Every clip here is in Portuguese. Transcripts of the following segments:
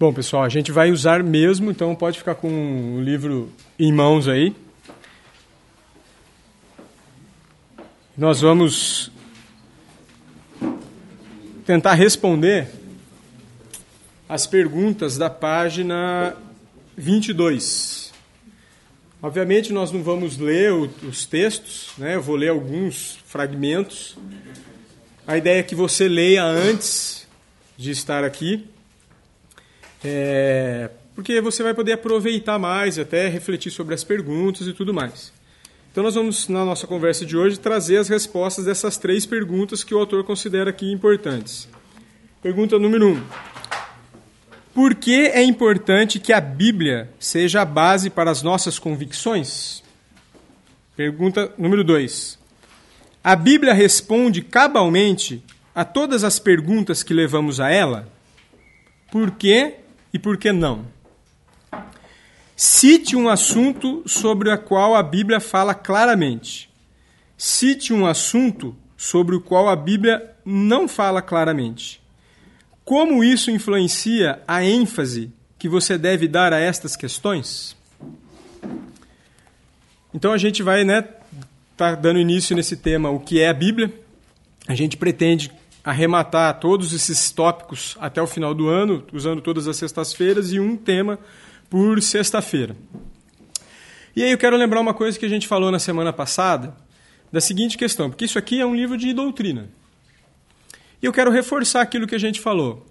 Bom, pessoal, a gente vai usar mesmo, então pode ficar com o livro em mãos aí. Nós vamos tentar responder as perguntas da página 22. Obviamente, nós não vamos ler os textos, né? eu vou ler alguns fragmentos. A ideia é que você leia antes de estar aqui é, porque você vai poder aproveitar mais, até refletir sobre as perguntas e tudo mais. Então, nós vamos, na nossa conversa de hoje, trazer as respostas dessas três perguntas que o autor considera aqui importantes. Pergunta número um: Por que é importante que a Bíblia seja a base para as nossas convicções? Pergunta número dois: A Bíblia responde cabalmente a todas as perguntas que levamos a ela? Por que e por que não? Cite um assunto sobre o qual a Bíblia fala claramente. Cite um assunto sobre o qual a Bíblia não fala claramente. Como isso influencia a ênfase que você deve dar a estas questões? Então a gente vai, né, tá dando início nesse tema, o que é a Bíblia. A gente pretende arrematar todos esses tópicos até o final do ano, usando todas as sextas-feiras e um tema por sexta-feira. E aí eu quero lembrar uma coisa que a gente falou na semana passada, da seguinte questão, porque isso aqui é um livro de doutrina. E eu quero reforçar aquilo que a gente falou,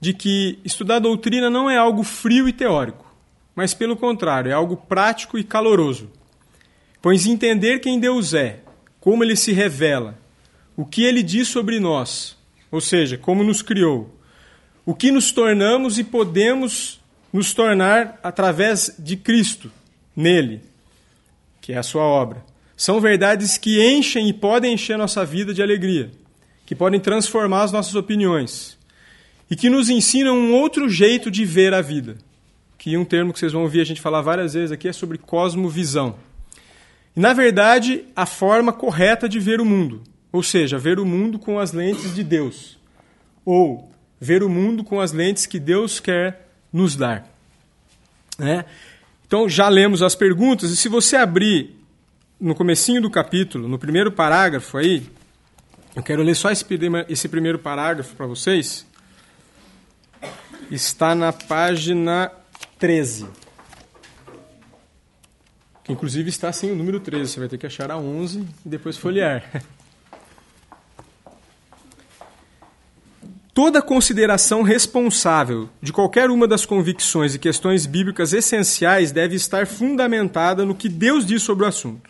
de que estudar doutrina não é algo frio e teórico, mas pelo contrário, é algo prático e caloroso. Pois entender quem Deus é, como ele se revela, o que ele diz sobre nós, ou seja, como nos criou, o que nos tornamos e podemos nos tornar através de Cristo, nele, que é a sua obra. São verdades que enchem e podem encher nossa vida de alegria, que podem transformar as nossas opiniões e que nos ensinam um outro jeito de ver a vida. Que um termo que vocês vão ouvir a gente falar várias vezes aqui é sobre cosmovisão. E, na verdade, a forma correta de ver o mundo, ou seja, ver o mundo com as lentes de Deus, ou ver o mundo com as lentes que Deus quer nos dar. Né? Então, já lemos as perguntas, e se você abrir no comecinho do capítulo, no primeiro parágrafo aí, eu quero ler só esse, primeiro parágrafo para vocês. Está na página 13. Que inclusive está sem o número 13, você vai ter que achar a 11 e depois folhear. Toda consideração responsável de qualquer uma das convicções e questões bíblicas essenciais deve estar fundamentada no que Deus diz sobre o assunto.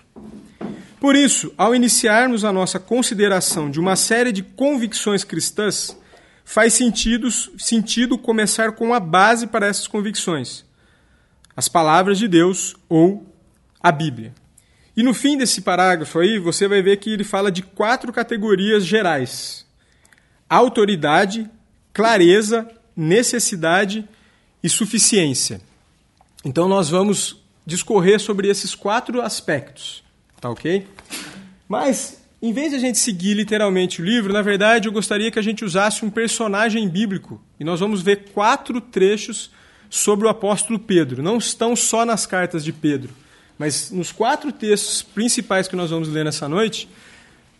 Por isso, ao iniciarmos a nossa consideração de uma série de convicções cristãs, faz sentido, sentido começar com a base para essas convicções: as palavras de Deus ou a Bíblia. E no fim desse parágrafo aí, você vai ver que ele fala de quatro categorias gerais autoridade, clareza, necessidade e suficiência. Então nós vamos discorrer sobre esses quatro aspectos, tá ok? Mas, em vez de a gente seguir literalmente o livro, na verdade eu gostaria que a gente usasse um personagem bíblico. E nós vamos ver quatro trechos sobre o apóstolo Pedro. Não estão só nas cartas de Pedro, mas nos quatro textos principais que nós vamos ler nessa noite,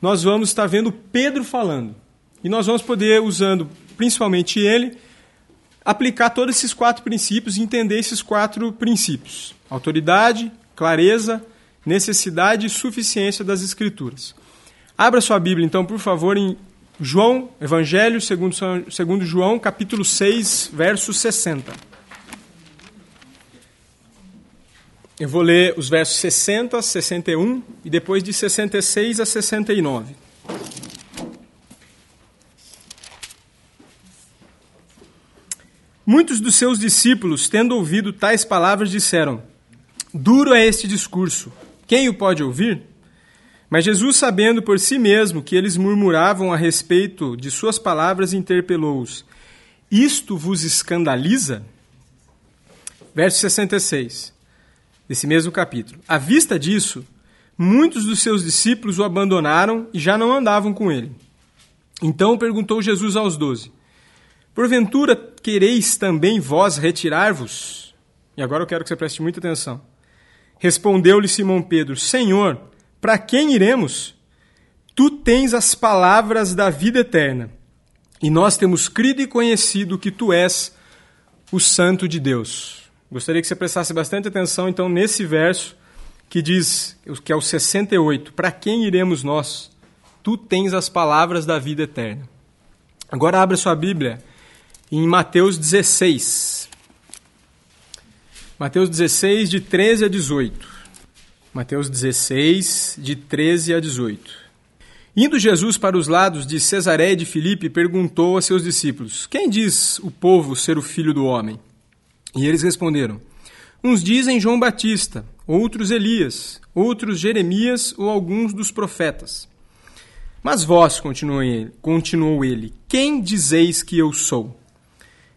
nós vamos estar vendo Pedro falando. E nós vamos poder, usando principalmente ele, aplicar todos esses quatro princípios e entender esses quatro princípios: autoridade, clareza, necessidade e suficiência das Escrituras. Abra sua Bíblia, então, por favor, em João, Evangelho segundo, segundo João, capítulo 6, verso 60. Eu vou ler os versos 60, 61 e depois de 66 a 69. Muitos dos seus discípulos, tendo ouvido tais palavras, disseram: Duro é este discurso, quem o pode ouvir? Mas Jesus, sabendo por si mesmo que eles murmuravam a respeito de suas palavras, interpelou-os: Isto vos escandaliza? Verso 66, desse mesmo capítulo. À vista disso, muitos dos seus discípulos o abandonaram e já não andavam com ele. Então perguntou Jesus aos doze: Porventura quereis também vós retirar-vos? E agora eu quero que você preste muita atenção. Respondeu-lhe Simão Pedro: Senhor, para quem iremos? Tu tens as palavras da vida eterna, e nós temos crido e conhecido que tu és o Santo de Deus. Gostaria que você prestasse bastante atenção, então, nesse verso que diz, que é o 68, para quem iremos nós? Tu tens as palavras da vida eterna. Agora abra sua Bíblia em Mateus 16. Mateus 16, de 13 a 18. Mateus 16, de 13 a 18. Indo Jesus para os lados de Cesaré de Filipe, perguntou a seus discípulos: Quem diz o povo ser o filho do homem? E eles responderam: Uns dizem João Batista, outros Elias, outros Jeremias ou alguns dos profetas. Mas vós, continuou ele, continuou ele, quem dizeis que eu sou?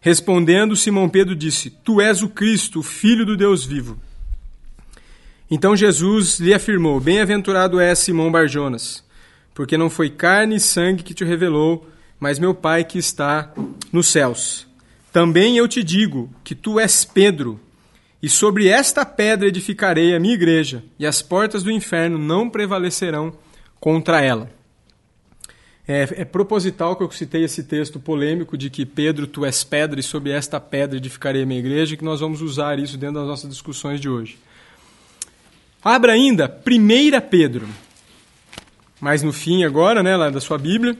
Respondendo, Simão Pedro disse: Tu és o Cristo, o Filho do Deus vivo. Então Jesus lhe afirmou: Bem-aventurado és Simão Barjonas porque não foi carne e sangue que te revelou, mas meu Pai que está nos céus. Também eu te digo que tu és Pedro, e sobre esta pedra edificarei a minha igreja, e as portas do inferno não prevalecerão contra ela. É, é, proposital que eu citei esse texto polêmico de que Pedro, tu és pedra, e sobre esta pedra edificarei a minha igreja, que nós vamos usar isso dentro das nossas discussões de hoje. Abra ainda 1 Pedro, mais no fim agora, né, lá da sua Bíblia.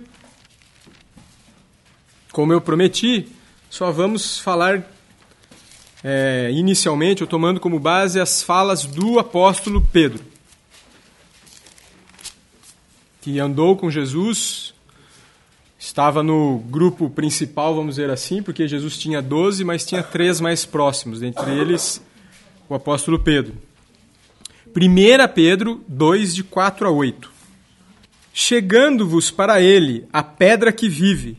Como eu prometi, só vamos falar é, inicialmente, tomando como base as falas do apóstolo Pedro, que andou com Jesus, estava no grupo principal, vamos dizer assim, porque Jesus tinha doze, mas tinha três mais próximos, dentre eles o apóstolo Pedro. 1 Pedro 2, de 4 a 8. Chegando-vos para ele a pedra que vive,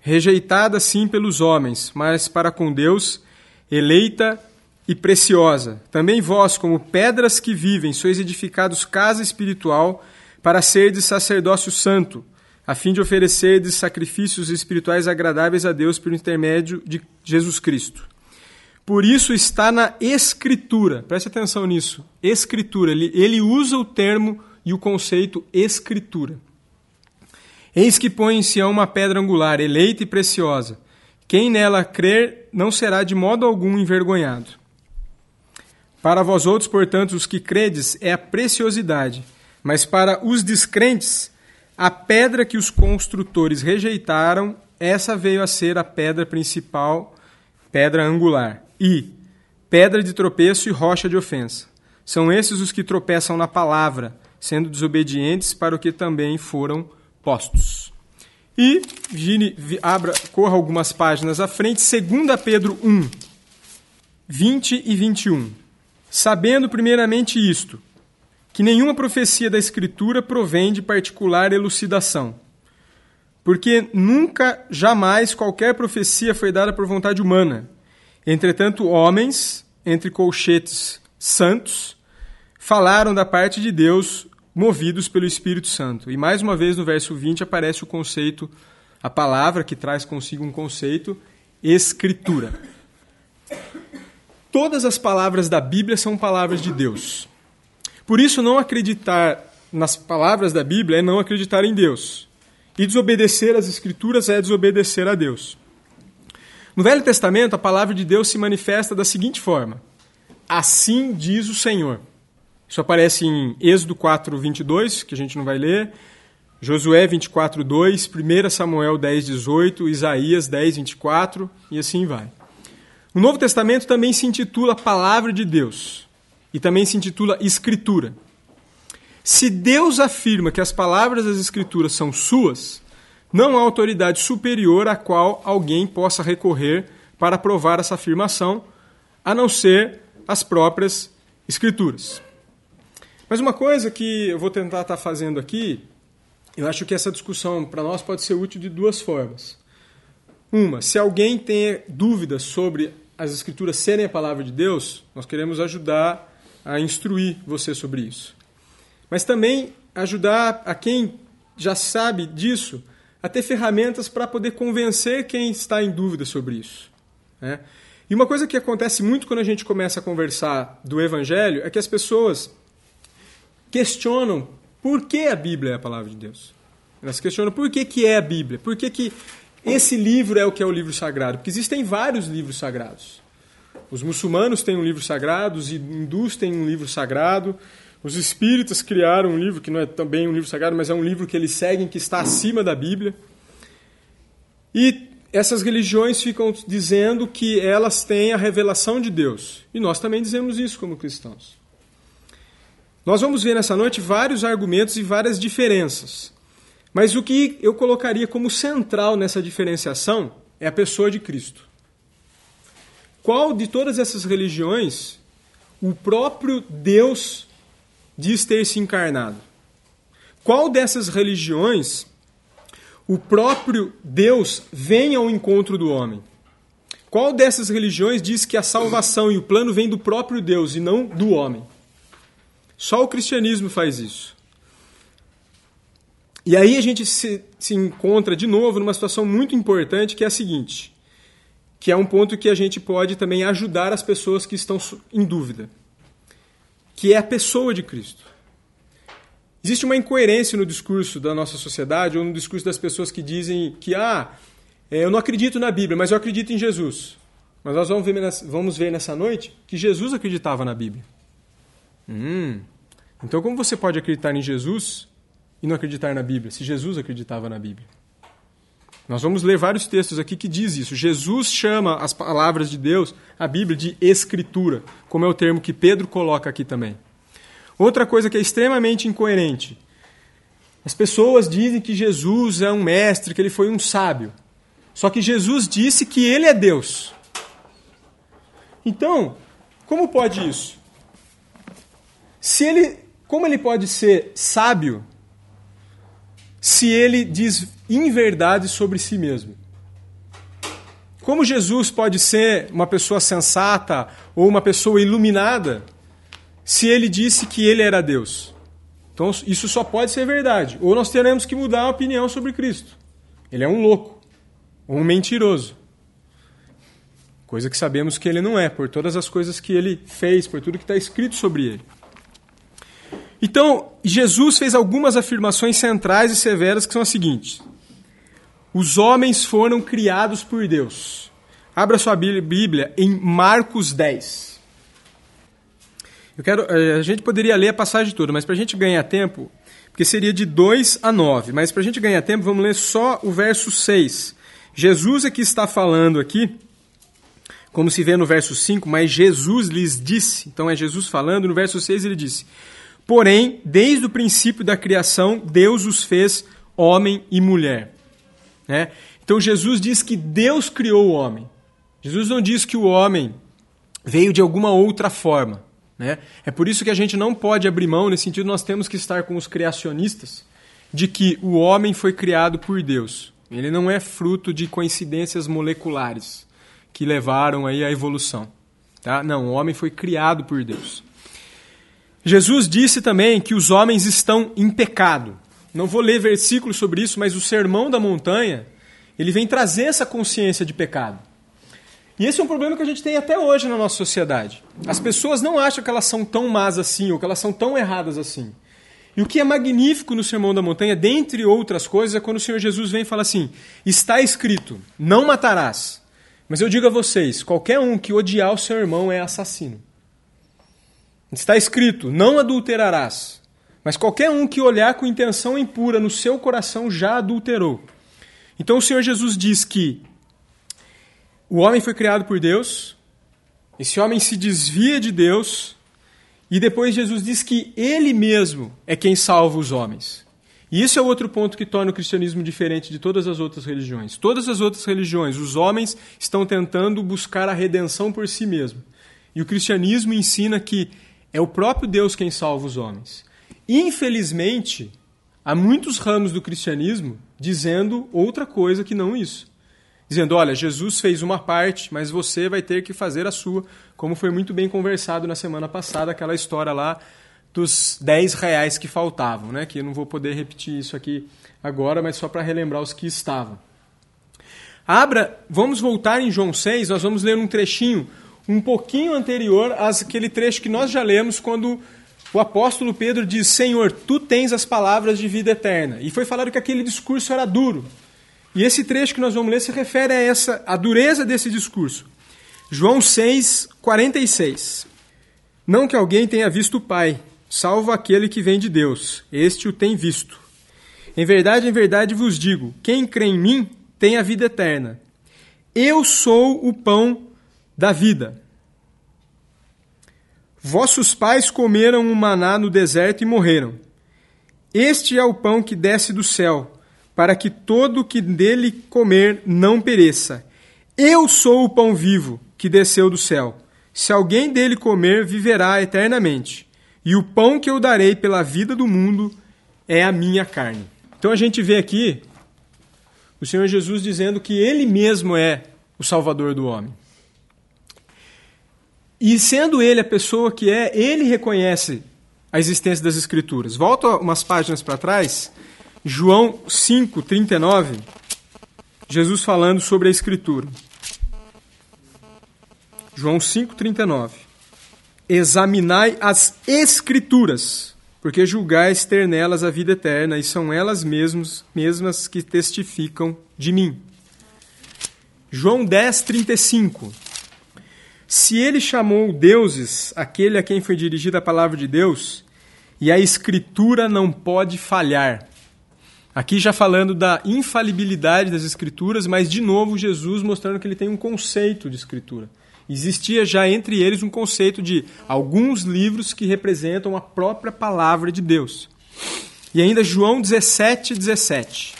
rejeitada sim pelos homens, mas para com Deus eleita e preciosa. Também vós, como pedras que vivem, sois edificados casa espiritual para serdes sacerdócio santo, a fim de oferecerdes sacrifícios espirituais agradáveis a Deus por intermédio de Jesus Cristo. Por isso está na Escritura, preste atenção nisso, Escritura, ele, ele usa o termo e o conceito escritura. Eis que põe em Sião uma pedra angular, eleita e preciosa. Quem nela crer não será de modo algum envergonhado. Para vós outros, portanto, os que credes, é a preciosidade, mas para os descrentes, a pedra que os construtores rejeitaram, essa veio a ser a pedra principal, pedra angular, e pedra de tropeço e rocha de ofensa. São esses os que tropeçam na palavra, sendo desobedientes para o que também foram postos. E Gine, abra, corra algumas páginas à frente, 2 Pedro 1, 20 e 21. Sabendo primeiramente isto, que nenhuma profecia da Escritura provém de particular elucidação, porque nunca, jamais, qualquer profecia foi dada por vontade humana. Entretanto, homens, entre colchetes santos, falaram da parte de Deus movidos pelo Espírito Santo. E mais uma vez no verso 20 aparece o conceito, a palavra que traz consigo um conceito, escritura. Todas as palavras da Bíblia são palavras de Deus. Por isso, não acreditar nas palavras da Bíblia é não acreditar em Deus. E desobedecer às Escrituras é desobedecer a Deus. No Velho Testamento, a palavra de Deus se manifesta da seguinte forma: Assim diz o Senhor. Isso aparece em Êxodo 4, 22, que a gente não vai ler, Josué 24, 2, 1 Samuel 10, 18, Isaías 10, 24 e assim vai. O Novo Testamento também se intitula Palavra de Deus e também se intitula Escritura. Se Deus afirma que as palavras das Escrituras são suas, não há autoridade superior a qual alguém possa recorrer para provar essa afirmação, a não ser as próprias Escrituras. Mas uma coisa que eu vou tentar estar fazendo aqui, eu acho que essa discussão para nós pode ser útil de duas formas. Uma, se alguém tem dúvidas sobre as escrituras serem a palavra de Deus, nós queremos ajudar a instruir você sobre isso. Mas também ajudar a quem já sabe disso a ter ferramentas para poder convencer quem está em dúvida sobre isso. Né? E uma coisa que acontece muito quando a gente começa a conversar do Evangelho é que as pessoas questionam por que a Bíblia é a palavra de Deus. Elas questionam por que, que é a Bíblia, por que, que esse livro é o que é o livro sagrado. Porque existem vários livros sagrados. Os muçulmanos têm um livro sagrado, os hindus têm um livro sagrado, os espíritas criaram um livro que não é também um livro sagrado, mas é um livro que eles seguem que está acima da Bíblia. E essas religiões ficam dizendo que elas têm a revelação de Deus. E nós também dizemos isso como cristãos. Nós vamos ver nessa noite vários argumentos e várias diferenças. Mas o que eu colocaria como central nessa diferenciação é a pessoa de Cristo. Qual de todas essas religiões o próprio Deus diz ter se encarnado? Qual dessas religiões o próprio Deus vem ao encontro do homem? Qual dessas religiões diz que a salvação e o plano vem do próprio Deus e não do homem? Só o cristianismo faz isso. E aí a gente se, se encontra de novo numa situação muito importante que é a seguinte: que é um ponto que a gente pode também ajudar as pessoas que estão em dúvida que é a pessoa de Cristo. Existe uma incoerência no discurso da nossa sociedade ou no discurso das pessoas que dizem que ah, é, eu não acredito na Bíblia, mas eu acredito em Jesus. Mas nós vamos ver, vamos ver nessa noite que Jesus acreditava na Bíblia. Hum, então como você pode acreditar em Jesus e não acreditar na Bíblia, se Jesus acreditava na Bíblia? Nós vamos ler vários textos aqui que diz isso. Jesus chama as palavras de Deus, a Bíblia, de escritura, como é o termo que Pedro coloca aqui também. Outra coisa que é extremamente incoerente. As pessoas dizem que Jesus é um mestre, que ele foi um sábio. Só que Jesus disse que ele é Deus. Então, como pode isso? Se ele, como ele pode ser sábio se ele diz inverdade sobre si mesmo. Como Jesus pode ser uma pessoa sensata ou uma pessoa iluminada se ele disse que ele era Deus? Então, isso só pode ser verdade. Ou nós teremos que mudar a opinião sobre Cristo. Ele é um louco, ou um mentiroso. Coisa que sabemos que ele não é, por todas as coisas que ele fez, por tudo que está escrito sobre ele. Então, Jesus fez algumas afirmações centrais e severas que são as seguintes: Os homens foram criados por Deus. Abra sua Bíblia em Marcos 10. Eu quero, eh, a gente poderia ler a passagem toda, mas para a gente ganhar tempo, porque seria de 2 a 9, mas para a gente ganhar tempo, vamos ler só o verso 6. Jesus é que está falando aqui, como se vê no verso 5, mas Jesus lhes disse. Então é Jesus falando, no verso 6 ele disse: Porém, desde o princípio da criação, Deus os fez homem e mulher. Né? Então Jesus diz que Deus criou o homem. Jesus não diz que o homem veio de alguma outra forma. Né? É por isso que a gente não pode abrir mão, nesse sentido, nós temos que estar com os criacionistas, de que o homem foi criado por Deus. Ele não é fruto de coincidências moleculares que levaram aí à evolução. Tá? Não, o homem foi criado por Deus. Jesus disse também que os homens estão em pecado. Não vou ler versículos sobre isso, mas o Sermão da Montanha, ele vem trazer essa consciência de pecado. E esse é um problema que a gente tem até hoje na nossa sociedade. As pessoas não acham que elas são tão más assim, ou que elas são tão erradas assim. E o que é magnífico no Sermão da Montanha, dentre outras coisas, é quando o Senhor Jesus vem e fala assim: está escrito, não matarás. Mas eu digo a vocês: qualquer um que odiar o seu irmão é assassino. Está escrito: não adulterarás. Mas qualquer um que olhar com intenção impura no seu coração já adulterou. Então o Senhor Jesus diz que o homem foi criado por Deus, esse homem se desvia de Deus, e depois Jesus diz que ele mesmo é quem salva os homens. E isso é outro ponto que torna o cristianismo diferente de todas as outras religiões. Todas as outras religiões, os homens estão tentando buscar a redenção por si mesmo. E o cristianismo ensina que é o próprio Deus quem salva os homens. Infelizmente, há muitos ramos do cristianismo dizendo outra coisa que não isso. Dizendo, olha, Jesus fez uma parte, mas você vai ter que fazer a sua, como foi muito bem conversado na semana passada, aquela história lá dos 10 reais que faltavam, né? que eu não vou poder repetir isso aqui agora, mas só para relembrar os que estavam. Abra, vamos voltar em João 6, nós vamos ler um trechinho um pouquinho anterior àquele trecho que nós já lemos quando o apóstolo Pedro diz: Senhor, tu tens as palavras de vida eterna. E foi falado que aquele discurso era duro. E esse trecho que nós vamos ler se refere a essa a dureza desse discurso. João 6, 46. Não que alguém tenha visto o Pai, salvo aquele que vem de Deus. Este o tem visto. Em verdade, em verdade vos digo: quem crê em mim tem a vida eterna. Eu sou o pão da vida. Vossos pais comeram o maná no deserto e morreram. Este é o pão que desce do céu, para que todo o que dele comer não pereça. Eu sou o pão vivo que desceu do céu. Se alguém dele comer, viverá eternamente. E o pão que eu darei pela vida do mundo é a minha carne. Então a gente vê aqui o Senhor Jesus dizendo que ele mesmo é o Salvador do homem. E sendo ele a pessoa que é, ele reconhece a existência das Escrituras. Volta umas páginas para trás, João 5, 39, Jesus falando sobre a Escritura. João 5, 39. Examinai as Escrituras, porque julgais ter nelas a vida eterna, e são elas mesmas, mesmas que testificam de mim. João 10, 35. Se ele chamou deuses aquele a quem foi dirigida a palavra de Deus, e a escritura não pode falhar. Aqui já falando da infalibilidade das escrituras, mas de novo Jesus mostrando que ele tem um conceito de escritura. Existia já entre eles um conceito de alguns livros que representam a própria palavra de Deus. E ainda João 17, 17.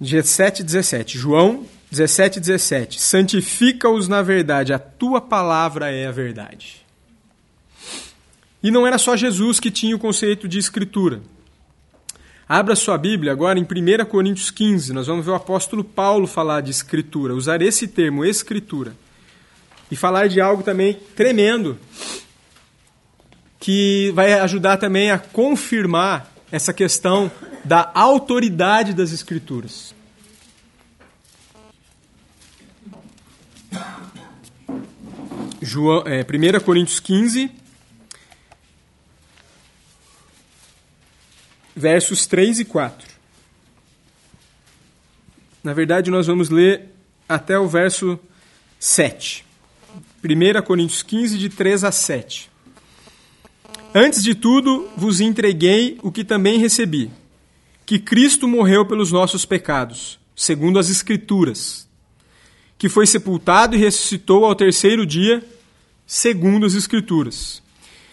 17, 17. João 17, 17. Santifica-os na verdade, a tua palavra é a verdade. E não era só Jesus que tinha o conceito de escritura. Abra sua Bíblia agora em 1 Coríntios 15. Nós vamos ver o apóstolo Paulo falar de escritura, usar esse termo, escritura. E falar de algo também tremendo, que vai ajudar também a confirmar essa questão da autoridade das escrituras. João, é, 1 Coríntios 15, versos 3 e 4. Na verdade, nós vamos ler até o verso 7. 1 Coríntios 15, de 3 a 7. Antes de tudo, vos entreguei o que também recebi: que Cristo morreu pelos nossos pecados, segundo as Escrituras, que foi sepultado e ressuscitou ao terceiro dia segundo as Escrituras.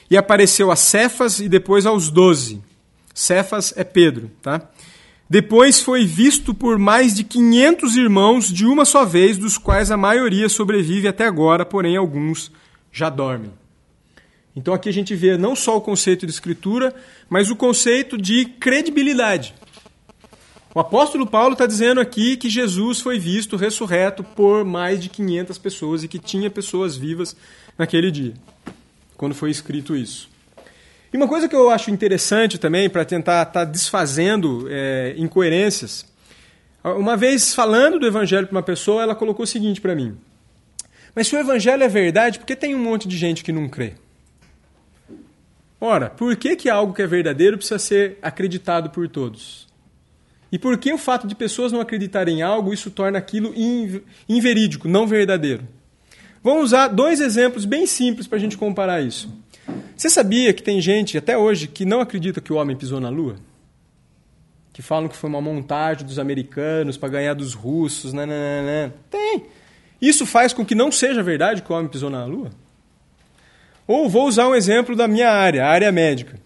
E apareceu a Cefas e depois aos doze. Cefas é Pedro, tá? Depois foi visto por mais de 500 irmãos de uma só vez, dos quais a maioria sobrevive até agora, porém alguns já dormem. Então aqui a gente vê não só o conceito de escritura, mas o conceito de credibilidade. O apóstolo Paulo está dizendo aqui que Jesus foi visto ressurreto por mais de 500 pessoas e que tinha pessoas vivas naquele dia, quando foi escrito isso. E uma coisa que eu acho interessante também, para tentar estar tá desfazendo é, incoerências, uma vez falando do evangelho para uma pessoa, ela colocou o seguinte para mim: Mas se o evangelho é verdade, por que tem um monte de gente que não crê? Ora, por que, que algo que é verdadeiro precisa ser acreditado por todos? E por que o fato de pessoas não acreditarem em algo, isso torna aquilo inverídico, não verdadeiro? Vamos usar dois exemplos bem simples para a gente comparar isso. Você sabia que tem gente, até hoje, que não acredita que o homem pisou na Lua? Que falam que foi uma montagem dos americanos para ganhar dos russos, né, né, né, né? Tem. Isso faz com que não seja verdade que o homem pisou na Lua? Ou vou usar um exemplo da minha área, a área médica.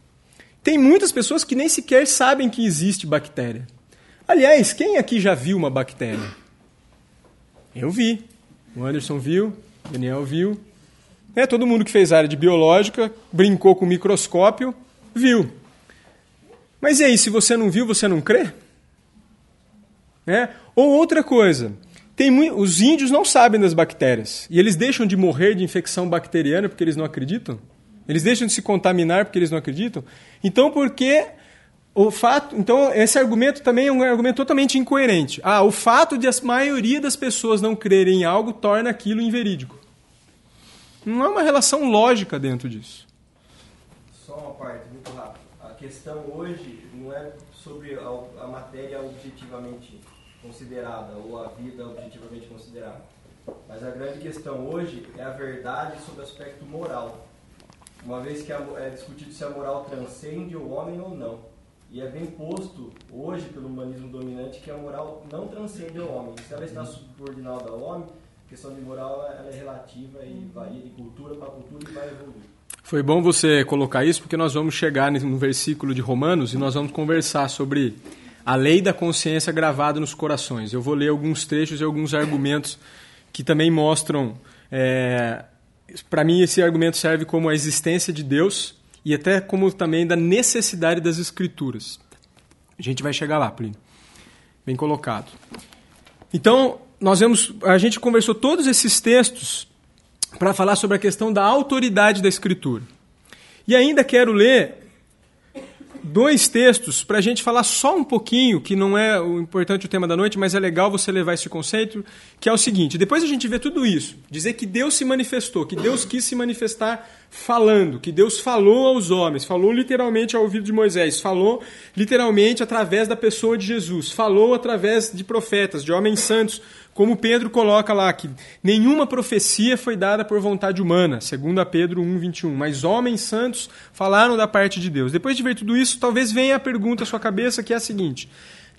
Tem muitas pessoas que nem sequer sabem que existe bactéria. Aliás, quem aqui já viu uma bactéria? Eu vi. O Anderson viu, Daniel viu. É, todo mundo que fez área de biológica, brincou com o microscópio, viu. Mas e aí, se você não viu, você não crê? É? Ou outra coisa, tem os índios não sabem das bactérias e eles deixam de morrer de infecção bacteriana porque eles não acreditam? Eles deixam de se contaminar porque eles não acreditam? Então, por que o fato, então esse argumento também é um argumento totalmente incoerente. Ah, o fato de a maioria das pessoas não crerem em algo torna aquilo inverídico. Não há uma relação lógica dentro disso. Só uma parte, muito rápido. A questão hoje não é sobre a, a matéria objetivamente considerada ou a vida objetivamente considerada. Mas a grande questão hoje é a verdade sobre o aspecto moral. Uma vez que é discutido se a moral transcende o homem ou não. E é bem posto hoje pelo humanismo dominante que a moral não transcende o homem. Se ela está subordinada ao homem, a questão de moral ela é relativa e varia de cultura para cultura e vai evoluir. Foi bom você colocar isso, porque nós vamos chegar no versículo de Romanos e nós vamos conversar sobre a lei da consciência gravada nos corações. Eu vou ler alguns trechos e alguns argumentos que também mostram. É, Para mim, esse argumento serve como a existência de Deus e até como também da necessidade das Escrituras. A gente vai chegar lá, Plínio. Bem colocado. Então, nós vemos, a gente conversou todos esses textos para falar sobre a questão da autoridade da Escritura. E ainda quero ler dois textos para a gente falar só um pouquinho, que não é o importante o tema da noite, mas é legal você levar esse conceito, que é o seguinte: depois a gente vê tudo isso, dizer que Deus se manifestou, que Deus quis se manifestar falando, que Deus falou aos homens, falou literalmente ao ouvido de Moisés, falou literalmente através da pessoa de Jesus, falou através de profetas, de homens santos, como Pedro coloca lá, que nenhuma profecia foi dada por vontade humana, segundo a Pedro 1,21, mas homens santos falaram da parte de Deus. Depois de ver tudo isso, talvez venha a pergunta à sua cabeça, que é a seguinte: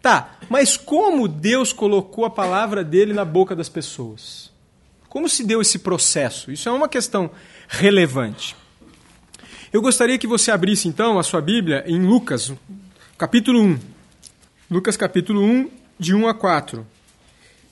tá, mas como Deus colocou a palavra dele na boca das pessoas? Como se deu esse processo? Isso é uma questão relevante. Eu gostaria que você abrisse então a sua Bíblia em Lucas, capítulo 1. Lucas, capítulo 1, de 1 a 4.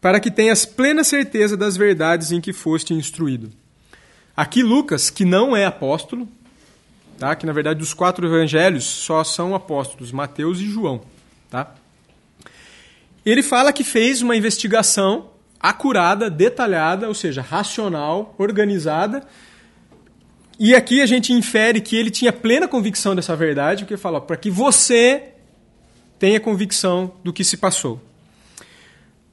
para que tenhas plena certeza das verdades em que foste instruído. Aqui Lucas, que não é apóstolo, tá? que na verdade dos quatro evangelhos só são apóstolos, Mateus e João. Tá? Ele fala que fez uma investigação acurada, detalhada, ou seja, racional, organizada. E aqui a gente infere que ele tinha plena convicção dessa verdade, porque fala para que você tenha convicção do que se passou.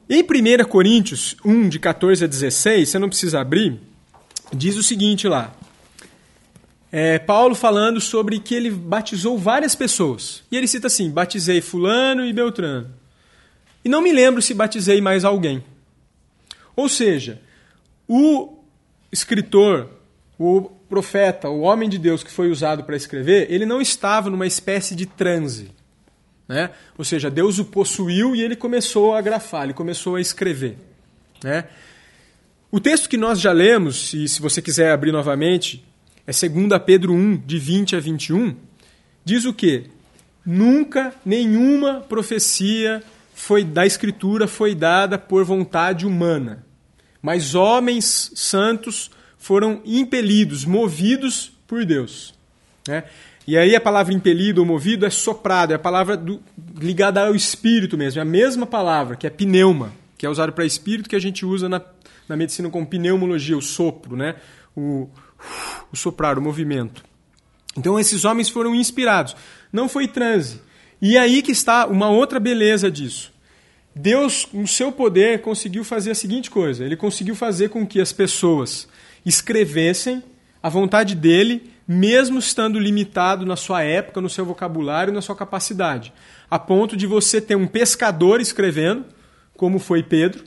Em 1 Coríntios 1, de 14 a 16, você não precisa abrir, diz o seguinte lá. É, Paulo falando sobre que ele batizou várias pessoas. E ele cita assim: batizei Fulano e Beltrano. E não me lembro se batizei mais alguém. Ou seja, o escritor, o profeta, o homem de Deus que foi usado para escrever, ele não estava numa espécie de transe. Né? Ou seja, Deus o possuiu e ele começou a grafar, ele começou a escrever. Né? O texto que nós já lemos, e se você quiser abrir novamente, é 2 Pedro 1, de 20 a 21, diz o quê? Nunca nenhuma profecia foi da Escritura foi dada por vontade humana, mas homens santos foram impelidos, movidos por Deus. Né? E aí a palavra impelido ou movido é soprado, é a palavra do, ligada ao espírito mesmo, é a mesma palavra, que é pneuma, que é usado para espírito, que a gente usa na, na medicina como pneumologia, o sopro, né? o, o soprar, o movimento. Então esses homens foram inspirados. Não foi transe. E aí que está uma outra beleza disso. Deus, no seu poder, conseguiu fazer a seguinte coisa: ele conseguiu fazer com que as pessoas escrevessem a vontade dele mesmo estando limitado na sua época, no seu vocabulário, na sua capacidade. A ponto de você ter um pescador escrevendo, como foi Pedro,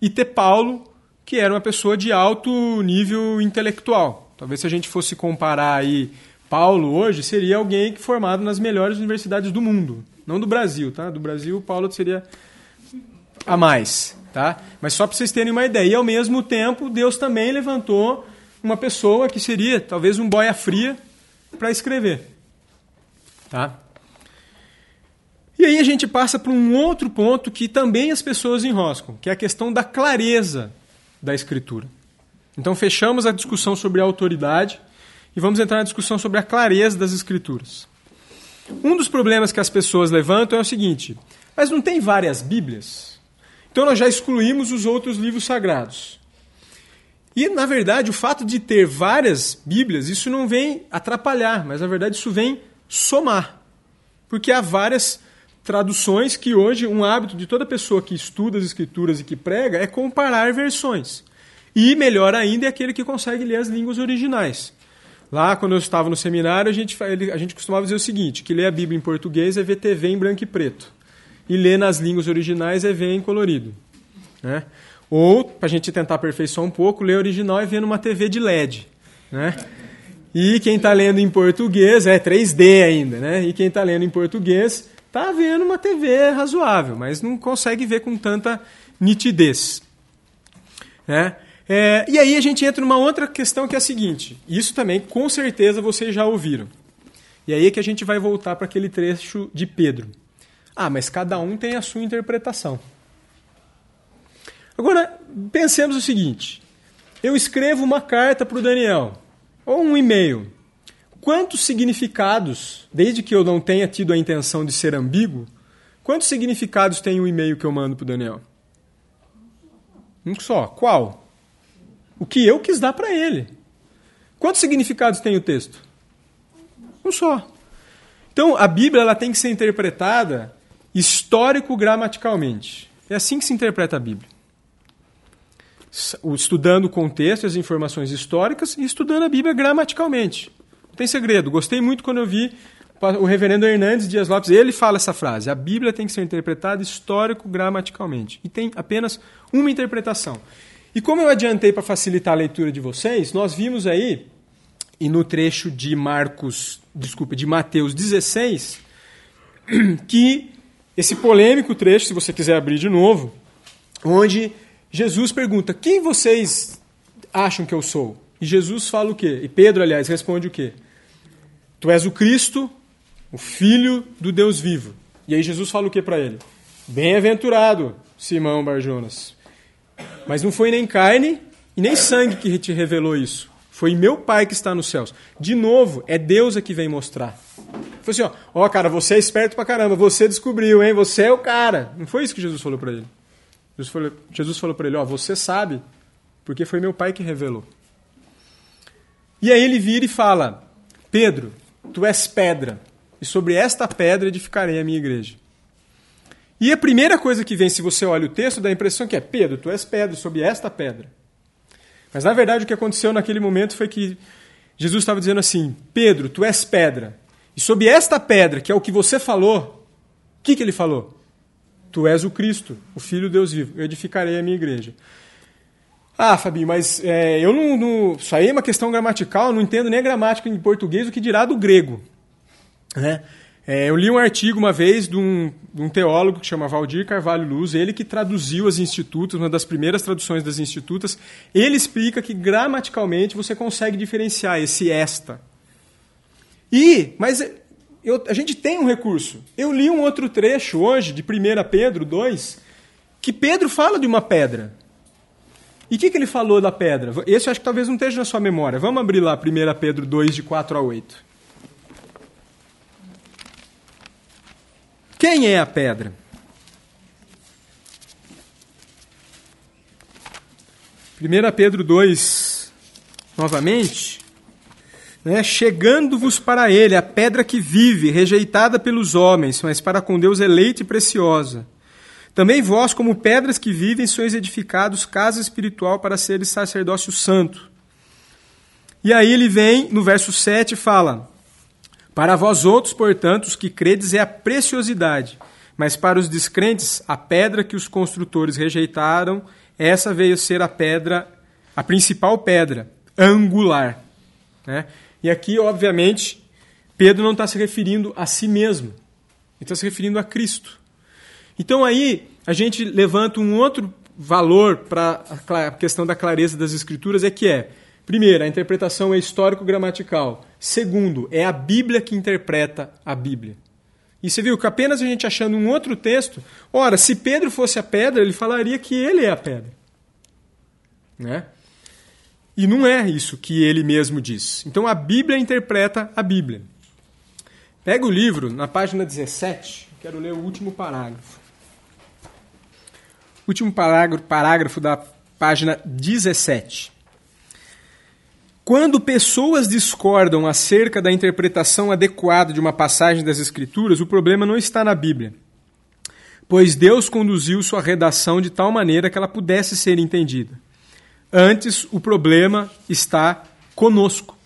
e ter Paulo, que era uma pessoa de alto nível intelectual. Talvez se a gente fosse comparar aí Paulo hoje, seria alguém que formado nas melhores universidades do mundo. Não do Brasil, tá? Do Brasil, Paulo seria a mais, tá? Mas só para vocês terem uma ideia. E ao mesmo tempo, Deus também levantou uma pessoa que seria talvez um boia fria para escrever. Tá? E aí a gente passa para um outro ponto que também as pessoas enroscam, que é a questão da clareza da escritura. Então fechamos a discussão sobre a autoridade e vamos entrar na discussão sobre a clareza das escrituras. Um dos problemas que as pessoas levantam é o seguinte: mas não tem várias Bíblias? Então nós já excluímos os outros livros sagrados. E, na verdade, o fato de ter várias Bíblias, isso não vem atrapalhar, mas na verdade isso vem somar. Porque há várias traduções que hoje um hábito de toda pessoa que estuda as escrituras e que prega é comparar versões. E melhor ainda é aquele que consegue ler as línguas originais. Lá, quando eu estava no seminário, a gente, a gente costumava dizer o seguinte, que ler a Bíblia em português é ver TV em branco e preto. E ler nas línguas originais é ver em colorido. Né? Ou, para a gente tentar aperfeiçoar um pouco, ler original é ver numa TV de LED. Né? E quem está lendo em português, é 3D ainda, né? E quem está lendo em português está vendo uma TV razoável, mas não consegue ver com tanta nitidez. Né? É, e aí a gente entra numa outra questão que é a seguinte: isso também com certeza vocês já ouviram. E aí é que a gente vai voltar para aquele trecho de Pedro. Ah, mas cada um tem a sua interpretação. Agora, pensemos o seguinte: eu escrevo uma carta para o Daniel, ou um e-mail. Quantos significados, desde que eu não tenha tido a intenção de ser ambíguo, quantos significados tem o e-mail que eu mando para o Daniel? Um só. Qual? O que eu quis dar para ele. Quantos significados tem o texto? Um só. Então, a Bíblia ela tem que ser interpretada histórico-gramaticalmente. É assim que se interpreta a Bíblia. Estudando o contexto, as informações históricas e estudando a Bíblia gramaticalmente tem segredo. Gostei muito quando eu vi o reverendo Hernandes Dias Lopes, ele fala essa frase: a Bíblia tem que ser interpretada histórico-gramaticalmente. E tem apenas uma interpretação. E como eu adiantei para facilitar a leitura de vocês, nós vimos aí, e no trecho de Marcos, desculpa, de Mateus 16, que esse polêmico trecho, se você quiser abrir de novo, onde Jesus pergunta: Quem vocês acham que eu sou? E Jesus fala o quê? E Pedro, aliás, responde o quê? Tu és o Cristo, o Filho do Deus vivo. E aí Jesus fala o que para ele? Bem-aventurado, Simão Barjonas. Mas não foi nem carne e nem sangue que te revelou isso. Foi meu Pai que está nos céus. De novo, é Deus a que vem mostrar. Foi assim, ó, ó, cara, você é esperto pra caramba, você descobriu, hein? Você é o cara. Não foi isso que Jesus falou para ele. Jesus falou, Jesus falou para ele, ó, você sabe, porque foi meu Pai que revelou. E aí ele vira e fala: Pedro, tu és pedra, e sobre esta pedra edificarei a minha igreja. E a primeira coisa que vem, se você olha o texto, dá a impressão que é: Pedro, tu és pedra, sobre esta pedra. Mas na verdade o que aconteceu naquele momento foi que Jesus estava dizendo assim: Pedro, tu és pedra, e sobre esta pedra, que é o que você falou, o que, que ele falou? Tu és o Cristo, o Filho de Deus vivo, eu edificarei a minha igreja. Ah, Fabinho, mas é, eu não, não, Isso aí é uma questão gramatical, eu não entendo nem a gramática em português, o que dirá do grego. Né? É, eu li um artigo uma vez de um, de um, teólogo que chama Valdir Carvalho Luz, ele que traduziu as institutas, uma das primeiras traduções das institutas. Ele explica que gramaticalmente você consegue diferenciar esse esta. E, mas eu, a gente tem um recurso. Eu li um outro trecho hoje, de 1 Pedro 2, que Pedro fala de uma pedra. E o que, que ele falou da pedra? Esse acho que talvez não esteja na sua memória. Vamos abrir lá 1 Pedro 2, de 4 a 8. Quem é a pedra? Primeira Pedro 2, novamente, né? chegando-vos para ele, a pedra que vive, rejeitada pelos homens, mas para com Deus eleita e preciosa. Também vós, como pedras que vivem, sois edificados casa espiritual para seres sacerdócio santo. E aí ele vem, no verso 7, fala: Para vós outros, portanto, os que credes é a preciosidade, mas para os descrentes, a pedra que os construtores rejeitaram, essa veio ser a pedra, a principal pedra, angular. Né? E aqui, obviamente, Pedro não está se referindo a si mesmo, ele está se referindo a Cristo. Então aí a gente levanta um outro valor para a questão da clareza das escrituras, é que é, primeiro, a interpretação é histórico-gramatical. Segundo, é a Bíblia que interpreta a Bíblia. E você viu que apenas a gente achando um outro texto, ora, se Pedro fosse a pedra, ele falaria que ele é a pedra. Né? E não é isso que ele mesmo diz. Então a Bíblia interpreta a Bíblia. Pega o livro, na página 17, quero ler o último parágrafo. Último parágrafo, parágrafo da página 17. Quando pessoas discordam acerca da interpretação adequada de uma passagem das Escrituras, o problema não está na Bíblia, pois Deus conduziu sua redação de tal maneira que ela pudesse ser entendida. Antes, o problema está conosco.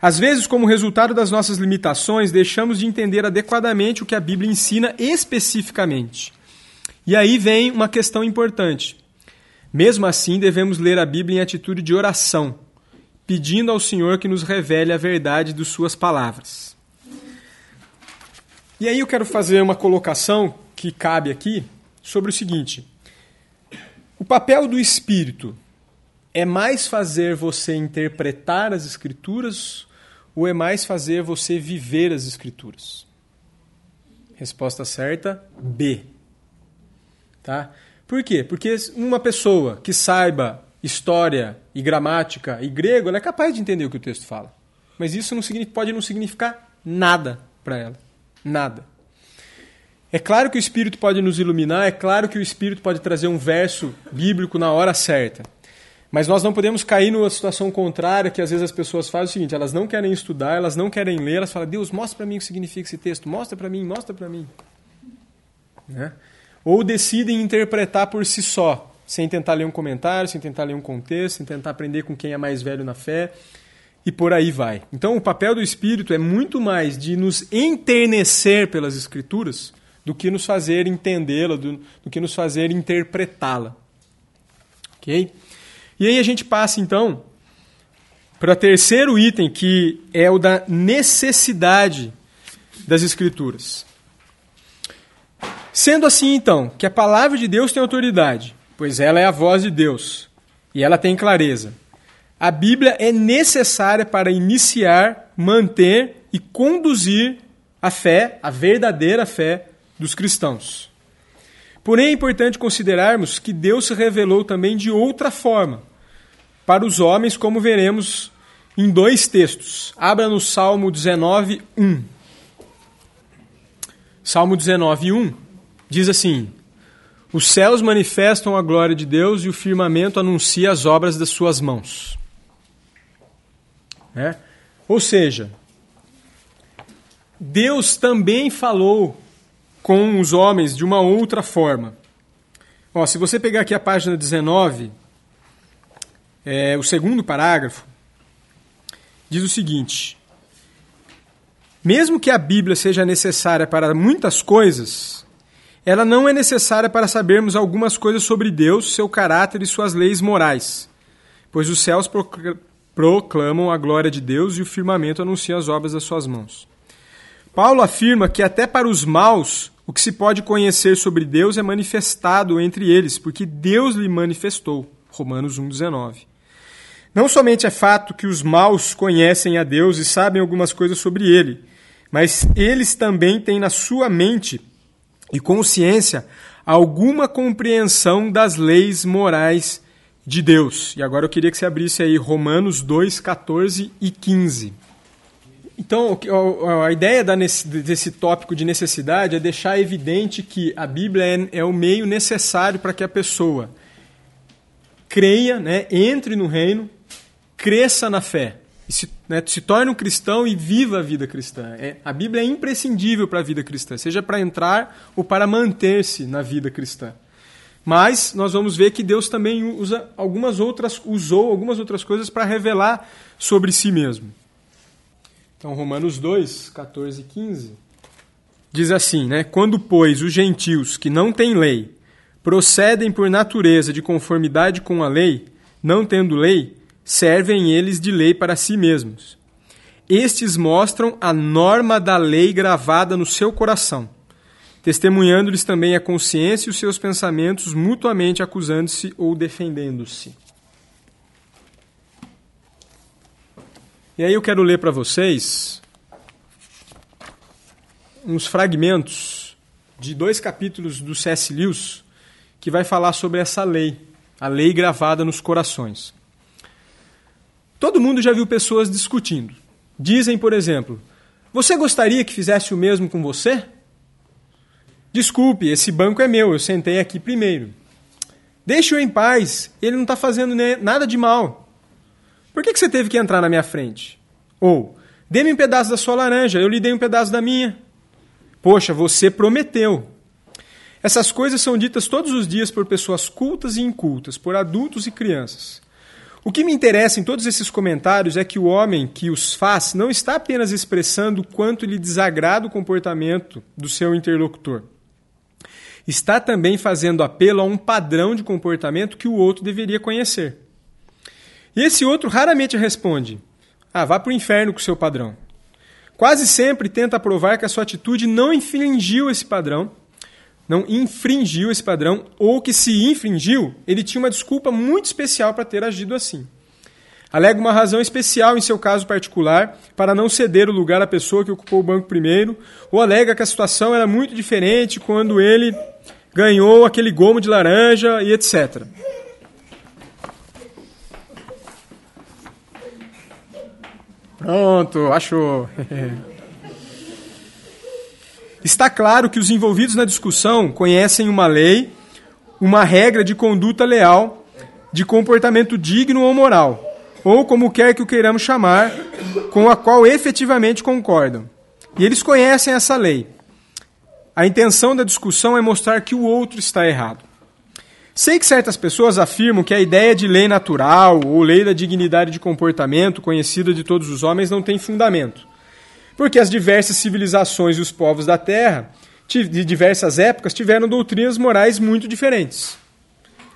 Às vezes, como resultado das nossas limitações, deixamos de entender adequadamente o que a Bíblia ensina especificamente. E aí vem uma questão importante. Mesmo assim, devemos ler a Bíblia em atitude de oração, pedindo ao Senhor que nos revele a verdade de Suas palavras. E aí eu quero fazer uma colocação que cabe aqui sobre o seguinte: o papel do Espírito é mais fazer você interpretar as Escrituras ou é mais fazer você viver as Escrituras? Resposta certa: B. Tá? Por quê? Porque uma pessoa que saiba história e gramática e grego, ela é capaz de entender o que o texto fala. Mas isso não pode não significar nada para ela. Nada. É claro que o Espírito pode nos iluminar, é claro que o Espírito pode trazer um verso bíblico na hora certa. Mas nós não podemos cair numa situação contrária que às vezes as pessoas fazem o seguinte: elas não querem estudar, elas não querem ler, elas falam, Deus, mostra para mim o que significa esse texto, mostra para mim, mostra para mim. Né? Ou decidem interpretar por si só, sem tentar ler um comentário, sem tentar ler um contexto, sem tentar aprender com quem é mais velho na fé, e por aí vai. Então, o papel do Espírito é muito mais de nos enternecer pelas Escrituras do que nos fazer entendê-la, do, do que nos fazer interpretá-la. Ok? E aí a gente passa então para o terceiro item, que é o da necessidade das Escrituras. Sendo assim, então, que a palavra de Deus tem autoridade, pois ela é a voz de Deus e ela tem clareza. A Bíblia é necessária para iniciar, manter e conduzir a fé, a verdadeira fé dos cristãos. Porém, é importante considerarmos que Deus se revelou também de outra forma para os homens, como veremos em dois textos. Abra no Salmo 19, 1. Salmo 19, 1 diz assim: Os céus manifestam a glória de Deus e o firmamento anuncia as obras das suas mãos. É? Ou seja, Deus também falou com os homens de uma outra forma. Ó, se você pegar aqui a página 19, é, o segundo parágrafo, diz o seguinte: Mesmo que a Bíblia seja necessária para muitas coisas, ela não é necessária para sabermos algumas coisas sobre Deus, seu caráter e suas leis morais, pois os céus proclamam a glória de Deus e o firmamento anuncia as obras das suas mãos. Paulo afirma que até para os maus o que se pode conhecer sobre Deus é manifestado entre eles, porque Deus lhe manifestou. Romanos 1,19. Não somente é fato que os maus conhecem a Deus e sabem algumas coisas sobre ele, mas eles também têm na sua mente e consciência alguma compreensão das leis morais de Deus. E agora eu queria que você abrisse aí Romanos 2, 14 e 15. Então, a ideia desse tópico de necessidade é deixar evidente que a Bíblia é, é o meio necessário para que a pessoa creia, né, entre no reino, cresça na fé, se, né, se torne um cristão e viva a vida cristã. É, a Bíblia é imprescindível para a vida cristã, seja para entrar ou para manter-se na vida cristã. Mas nós vamos ver que Deus também usa algumas outras, usou algumas outras coisas para revelar sobre si mesmo. Então, Romanos 2, 14 e 15 diz assim, né? Quando, pois, os gentios que não têm lei procedem por natureza de conformidade com a lei, não tendo lei, servem eles de lei para si mesmos. Estes mostram a norma da lei gravada no seu coração, testemunhando-lhes também a consciência e os seus pensamentos, mutuamente acusando-se ou defendendo-se. E aí eu quero ler para vocês uns fragmentos de dois capítulos do C.S. Lewis que vai falar sobre essa lei, a lei gravada nos corações. Todo mundo já viu pessoas discutindo. Dizem, por exemplo, você gostaria que fizesse o mesmo com você? Desculpe, esse banco é meu, eu sentei aqui primeiro. Deixe-o em paz, ele não está fazendo nada de mal. Por que, que você teve que entrar na minha frente? Ou, dê-me um pedaço da sua laranja, eu lhe dei um pedaço da minha. Poxa, você prometeu. Essas coisas são ditas todos os dias por pessoas cultas e incultas, por adultos e crianças. O que me interessa em todos esses comentários é que o homem que os faz não está apenas expressando quanto lhe desagrada o comportamento do seu interlocutor está também fazendo apelo a um padrão de comportamento que o outro deveria conhecer. E esse outro raramente responde: Ah, vá para o inferno com o seu padrão. Quase sempre tenta provar que a sua atitude não infringiu esse padrão, não infringiu esse padrão, ou que se infringiu, ele tinha uma desculpa muito especial para ter agido assim. Alega uma razão especial em seu caso particular para não ceder o lugar à pessoa que ocupou o banco primeiro, ou alega que a situação era muito diferente quando ele ganhou aquele gomo de laranja e etc. Pronto, achou. Está claro que os envolvidos na discussão conhecem uma lei, uma regra de conduta leal, de comportamento digno ou moral, ou como quer que o queiramos chamar, com a qual efetivamente concordam. E eles conhecem essa lei. A intenção da discussão é mostrar que o outro está errado. Sei que certas pessoas afirmam que a ideia de lei natural ou lei da dignidade de comportamento, conhecida de todos os homens, não tem fundamento. Porque as diversas civilizações e os povos da Terra, de diversas épocas, tiveram doutrinas morais muito diferentes.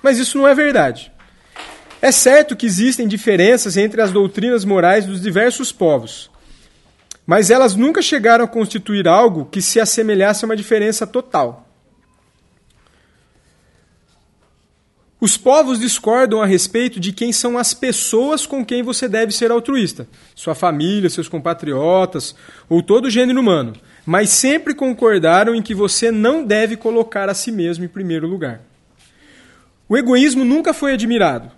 Mas isso não é verdade. É certo que existem diferenças entre as doutrinas morais dos diversos povos, mas elas nunca chegaram a constituir algo que se assemelhasse a uma diferença total. Os povos discordam a respeito de quem são as pessoas com quem você deve ser altruísta, sua família, seus compatriotas ou todo o gênero humano, mas sempre concordaram em que você não deve colocar a si mesmo em primeiro lugar. O egoísmo nunca foi admirado.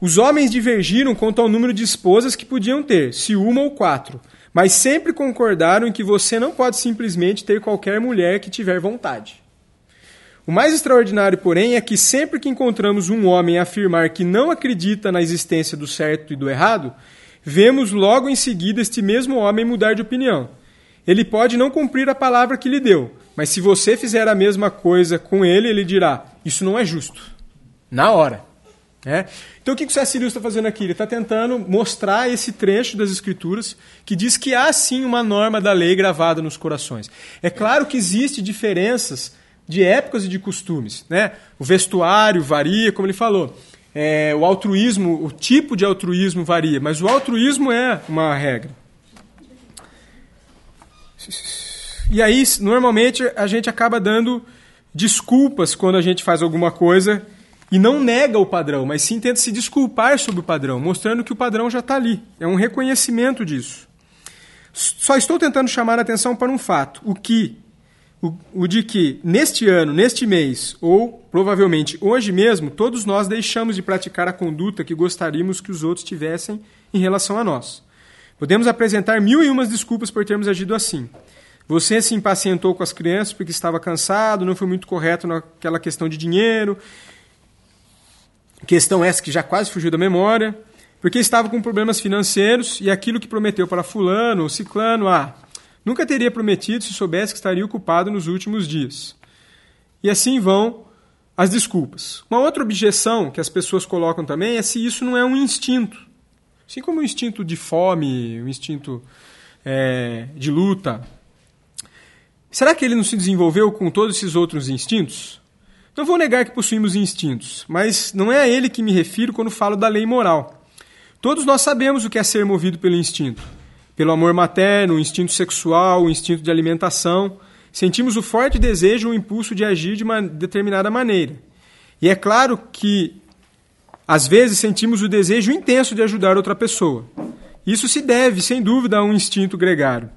Os homens divergiram quanto ao número de esposas que podiam ter, se uma ou quatro, mas sempre concordaram em que você não pode simplesmente ter qualquer mulher que tiver vontade. O mais extraordinário, porém, é que sempre que encontramos um homem afirmar que não acredita na existência do certo e do errado, vemos logo em seguida este mesmo homem mudar de opinião. Ele pode não cumprir a palavra que lhe deu, mas se você fizer a mesma coisa com ele, ele dirá: Isso não é justo. Na hora. É? Então o que o C.S. Lewis está fazendo aqui? Ele está tentando mostrar esse trecho das Escrituras que diz que há sim uma norma da lei gravada nos corações. É claro que existem diferenças de épocas e de costumes. Né? O vestuário varia, como ele falou. É, o altruísmo, o tipo de altruísmo varia, mas o altruísmo é uma regra. E aí, normalmente, a gente acaba dando desculpas quando a gente faz alguma coisa e não nega o padrão, mas sim tenta se desculpar sobre o padrão, mostrando que o padrão já está ali. É um reconhecimento disso. Só estou tentando chamar a atenção para um fato: o que, o, o de que neste ano, neste mês, ou provavelmente hoje mesmo, todos nós deixamos de praticar a conduta que gostaríamos que os outros tivessem em relação a nós. Podemos apresentar mil e umas desculpas por termos agido assim. Você se impacientou com as crianças porque estava cansado, não foi muito correto naquela questão de dinheiro, Questão essa que já quase fugiu da memória, porque estava com problemas financeiros e aquilo que prometeu para fulano ou ciclano, ah, nunca teria prometido se soubesse que estaria ocupado nos últimos dias. E assim vão as desculpas. Uma outra objeção que as pessoas colocam também é se isso não é um instinto. Assim como um instinto de fome, um instinto é, de luta. Será que ele não se desenvolveu com todos esses outros instintos? Não vou negar que possuímos instintos, mas não é a ele que me refiro quando falo da lei moral. Todos nós sabemos o que é ser movido pelo instinto. Pelo amor materno, o instinto sexual, o instinto de alimentação. Sentimos o forte desejo ou impulso de agir de uma determinada maneira. E é claro que, às vezes, sentimos o desejo intenso de ajudar outra pessoa. Isso se deve, sem dúvida, a um instinto gregário.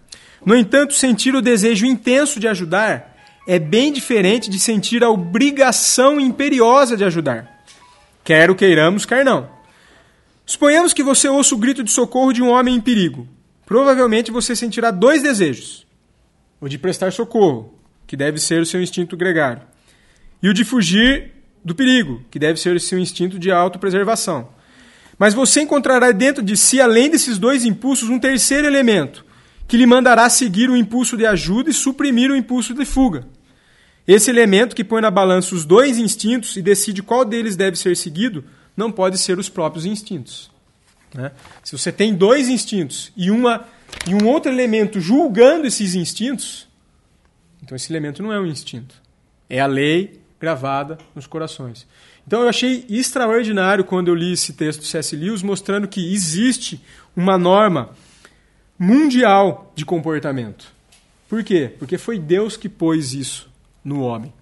No entanto, sentir o desejo intenso de ajudar é bem diferente de sentir a obrigação imperiosa de ajudar. Quer o queiramos, quer não. Suponhamos que você ouça o grito de socorro de um homem em perigo. Provavelmente você sentirá dois desejos: o de prestar socorro, que deve ser o seu instinto gregário, e o de fugir do perigo, que deve ser o seu instinto de autopreservação. Mas você encontrará dentro de si, além desses dois impulsos, um terceiro elemento, que lhe mandará seguir o impulso de ajuda e suprimir o impulso de fuga. Esse elemento que põe na balança os dois instintos e decide qual deles deve ser seguido não pode ser os próprios instintos. Né? Se você tem dois instintos e, uma, e um outro elemento julgando esses instintos, então esse elemento não é um instinto. É a lei gravada nos corações. Então eu achei extraordinário quando eu li esse texto do C.S. Lewis mostrando que existe uma norma mundial de comportamento. Por quê? Porque foi Deus que pôs isso no homem.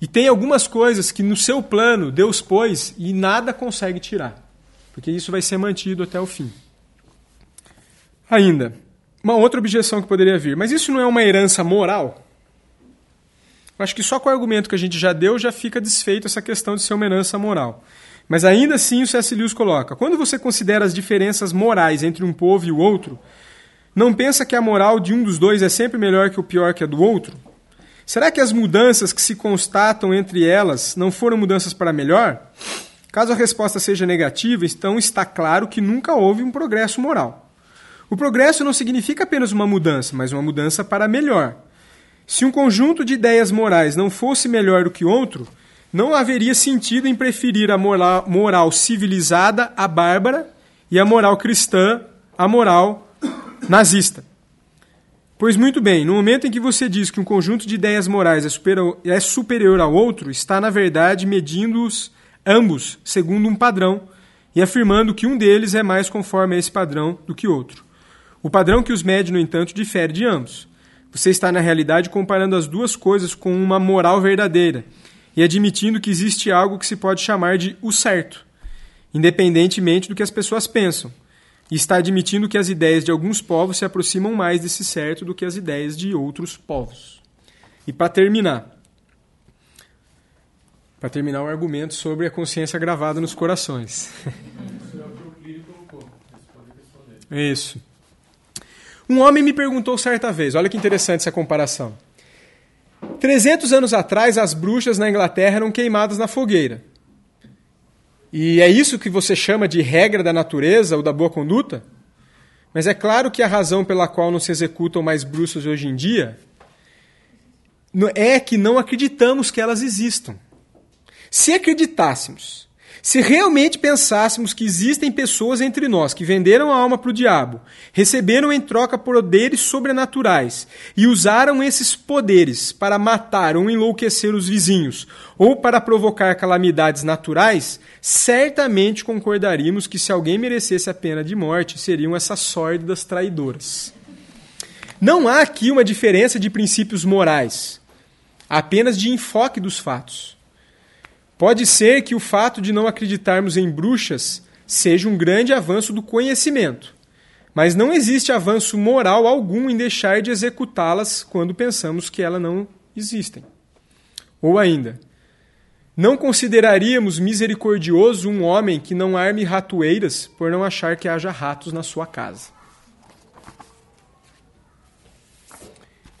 E tem algumas coisas que no seu plano Deus pôs e nada consegue tirar, porque isso vai ser mantido até o fim. Ainda, uma outra objeção que poderia vir, mas isso não é uma herança moral? Acho que só com o argumento que a gente já deu já fica desfeito essa questão de ser uma herança moral. Mas ainda assim o C.S. Lewis coloca: quando você considera as diferenças morais entre um povo e o outro, não pensa que a moral de um dos dois é sempre melhor que o pior que a do outro? Será que as mudanças que se constatam entre elas não foram mudanças para melhor? Caso a resposta seja negativa, então está claro que nunca houve um progresso moral. O progresso não significa apenas uma mudança, mas uma mudança para melhor. Se um conjunto de ideias morais não fosse melhor do que outro, não haveria sentido em preferir a moral, civilizada à bárbara e a moral cristã à moral nazista. Pois muito bem, no momento em que você diz que um conjunto de ideias morais é superior, é superior ao outro, está na verdade medindo-os ambos segundo um padrão e afirmando que um deles é mais conforme a esse padrão do que outro. O padrão que os mede, no entanto, difere de ambos. Você está, na realidade, comparando as duas coisas com uma moral verdadeira e admitindo que existe algo que se pode chamar de o certo, independentemente do que as pessoas pensam e está admitindo que as ideias de alguns povos se aproximam mais desse certo do que as ideias de outros povos. E para terminar, para terminar o argumento sobre a consciência gravada nos corações. Isso. Um homem me perguntou certa vez, olha que interessante essa comparação. 300 anos atrás, as bruxas na Inglaterra eram queimadas na fogueira. E é isso que você chama de regra da natureza ou da boa conduta? Mas é claro que a razão pela qual não se executam mais bruxas hoje em dia é que não acreditamos que elas existam. Se acreditássemos se realmente pensássemos que existem pessoas entre nós que venderam a alma para o diabo, receberam em troca poderes sobrenaturais e usaram esses poderes para matar ou enlouquecer os vizinhos ou para provocar calamidades naturais, certamente concordaríamos que se alguém merecesse a pena de morte, seriam essas sórdidas traidoras. Não há aqui uma diferença de princípios morais, apenas de enfoque dos fatos. Pode ser que o fato de não acreditarmos em bruxas seja um grande avanço do conhecimento, mas não existe avanço moral algum em deixar de executá-las quando pensamos que elas não existem. Ou ainda, não consideraríamos misericordioso um homem que não arme ratoeiras por não achar que haja ratos na sua casa.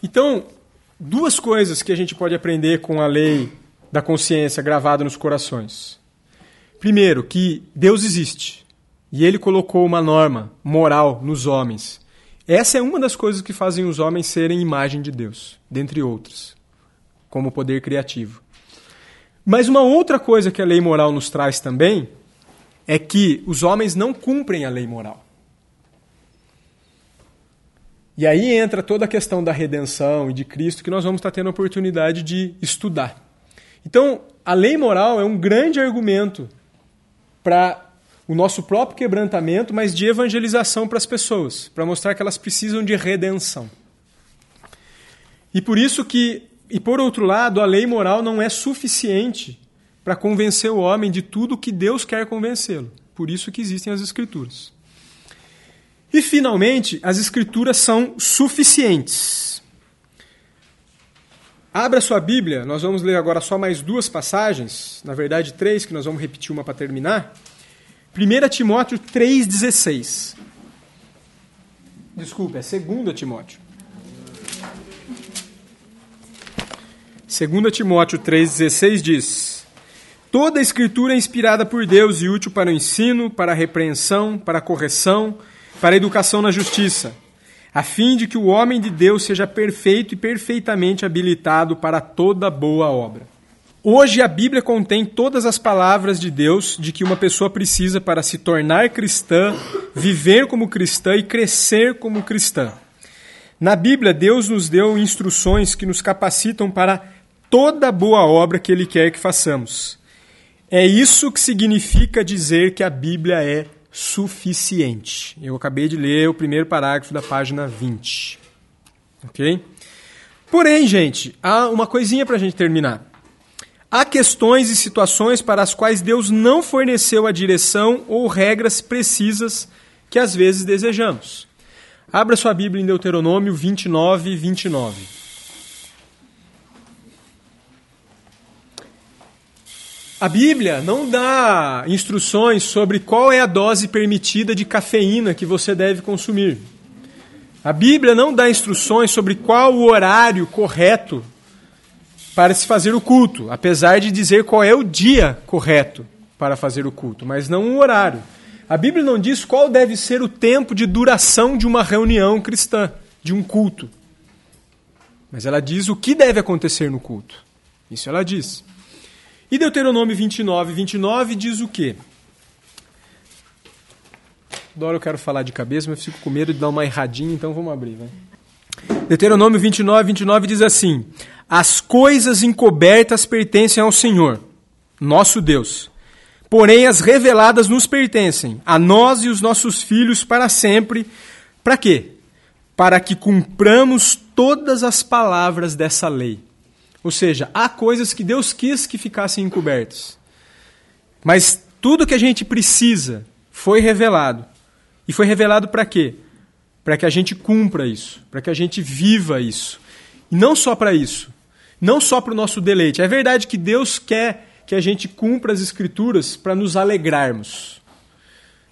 Então, duas coisas que a gente pode aprender com a lei da consciência gravada nos corações. Primeiro, que Deus existe e ele colocou uma norma moral nos homens. Essa é uma das coisas que fazem os homens serem imagem de Deus, dentre outras, como poder criativo. Mas uma outra coisa que a lei moral nos traz também é que os homens não cumprem a lei moral. E aí entra toda a questão da redenção e de Cristo que nós vamos estar tendo a oportunidade de estudar. Então, a lei moral é um grande argumento para o nosso próprio quebrantamento, mas de evangelização para as pessoas, para mostrar que elas precisam de redenção. E por isso que, e por outro lado, a lei moral não é suficiente para convencer o homem de tudo que Deus quer convencê-lo. Por isso que existem as escrituras. E, finalmente, as Escrituras são suficientes. Abra sua Bíblia, nós vamos ler agora só mais duas passagens, na verdade três, que nós vamos repetir uma para terminar. 1 Timóteo 3,16. Desculpa, é 2 Timóteo. 2 Timóteo 3,16 diz: Toda a Escritura é inspirada por Deus e útil para o ensino, para a repreensão, para a correção, para a educação na justiça, a fim de que o homem de Deus seja perfeito e perfeitamente habilitado para toda boa obra. Hoje a Bíblia contém todas as palavras de Deus de que uma pessoa precisa para se tornar cristã, viver como cristã e crescer como cristã. Na Bíblia, Deus nos deu instruções que nos capacitam para toda boa obra que Ele quer que façamos. É isso que significa dizer que a Bíblia é suficiente. Eu acabei de ler o primeiro parágrafo da página 20. Ok? Porém, gente, há uma coisinha para a gente terminar. Há questões e situações para as quais Deus não forneceu a direção ou regras precisas que às vezes desejamos. Abra sua Bíblia em Deuteronômio 29, 29. A Bíblia não dá instruções sobre qual é a dose permitida de cafeína que você deve consumir. A Bíblia não dá instruções sobre qual o horário correto para se fazer o culto, apesar de dizer qual é o dia correto para fazer o culto, mas não o horário. A Bíblia não diz qual deve ser o tempo de duração de uma reunião cristã, de um culto. Mas ela diz o que deve acontecer no culto. Isso ela diz. E Deuteronômio 29, 29 diz o quê? Adoro eu quero falar de cabeça, mas fico com medo de dar uma erradinha, então vamos abrir. Vai. Deuteronômio 29, 29 diz assim: As coisas encobertas pertencem ao Senhor, nosso Deus. Porém, as reveladas nos pertencem, a nós e os nossos filhos para sempre. Para quê? Para que cumpramos todas as palavras dessa lei. Ou seja, há coisas que Deus quis que ficassem encobertas. Mas tudo que a gente precisa foi revelado. E foi revelado para quê? Para que a gente cumpra isso, para que a gente viva isso. E não só para isso, não só para o nosso deleite. É verdade que Deus quer que a gente cumpra as Escrituras para nos alegrarmos.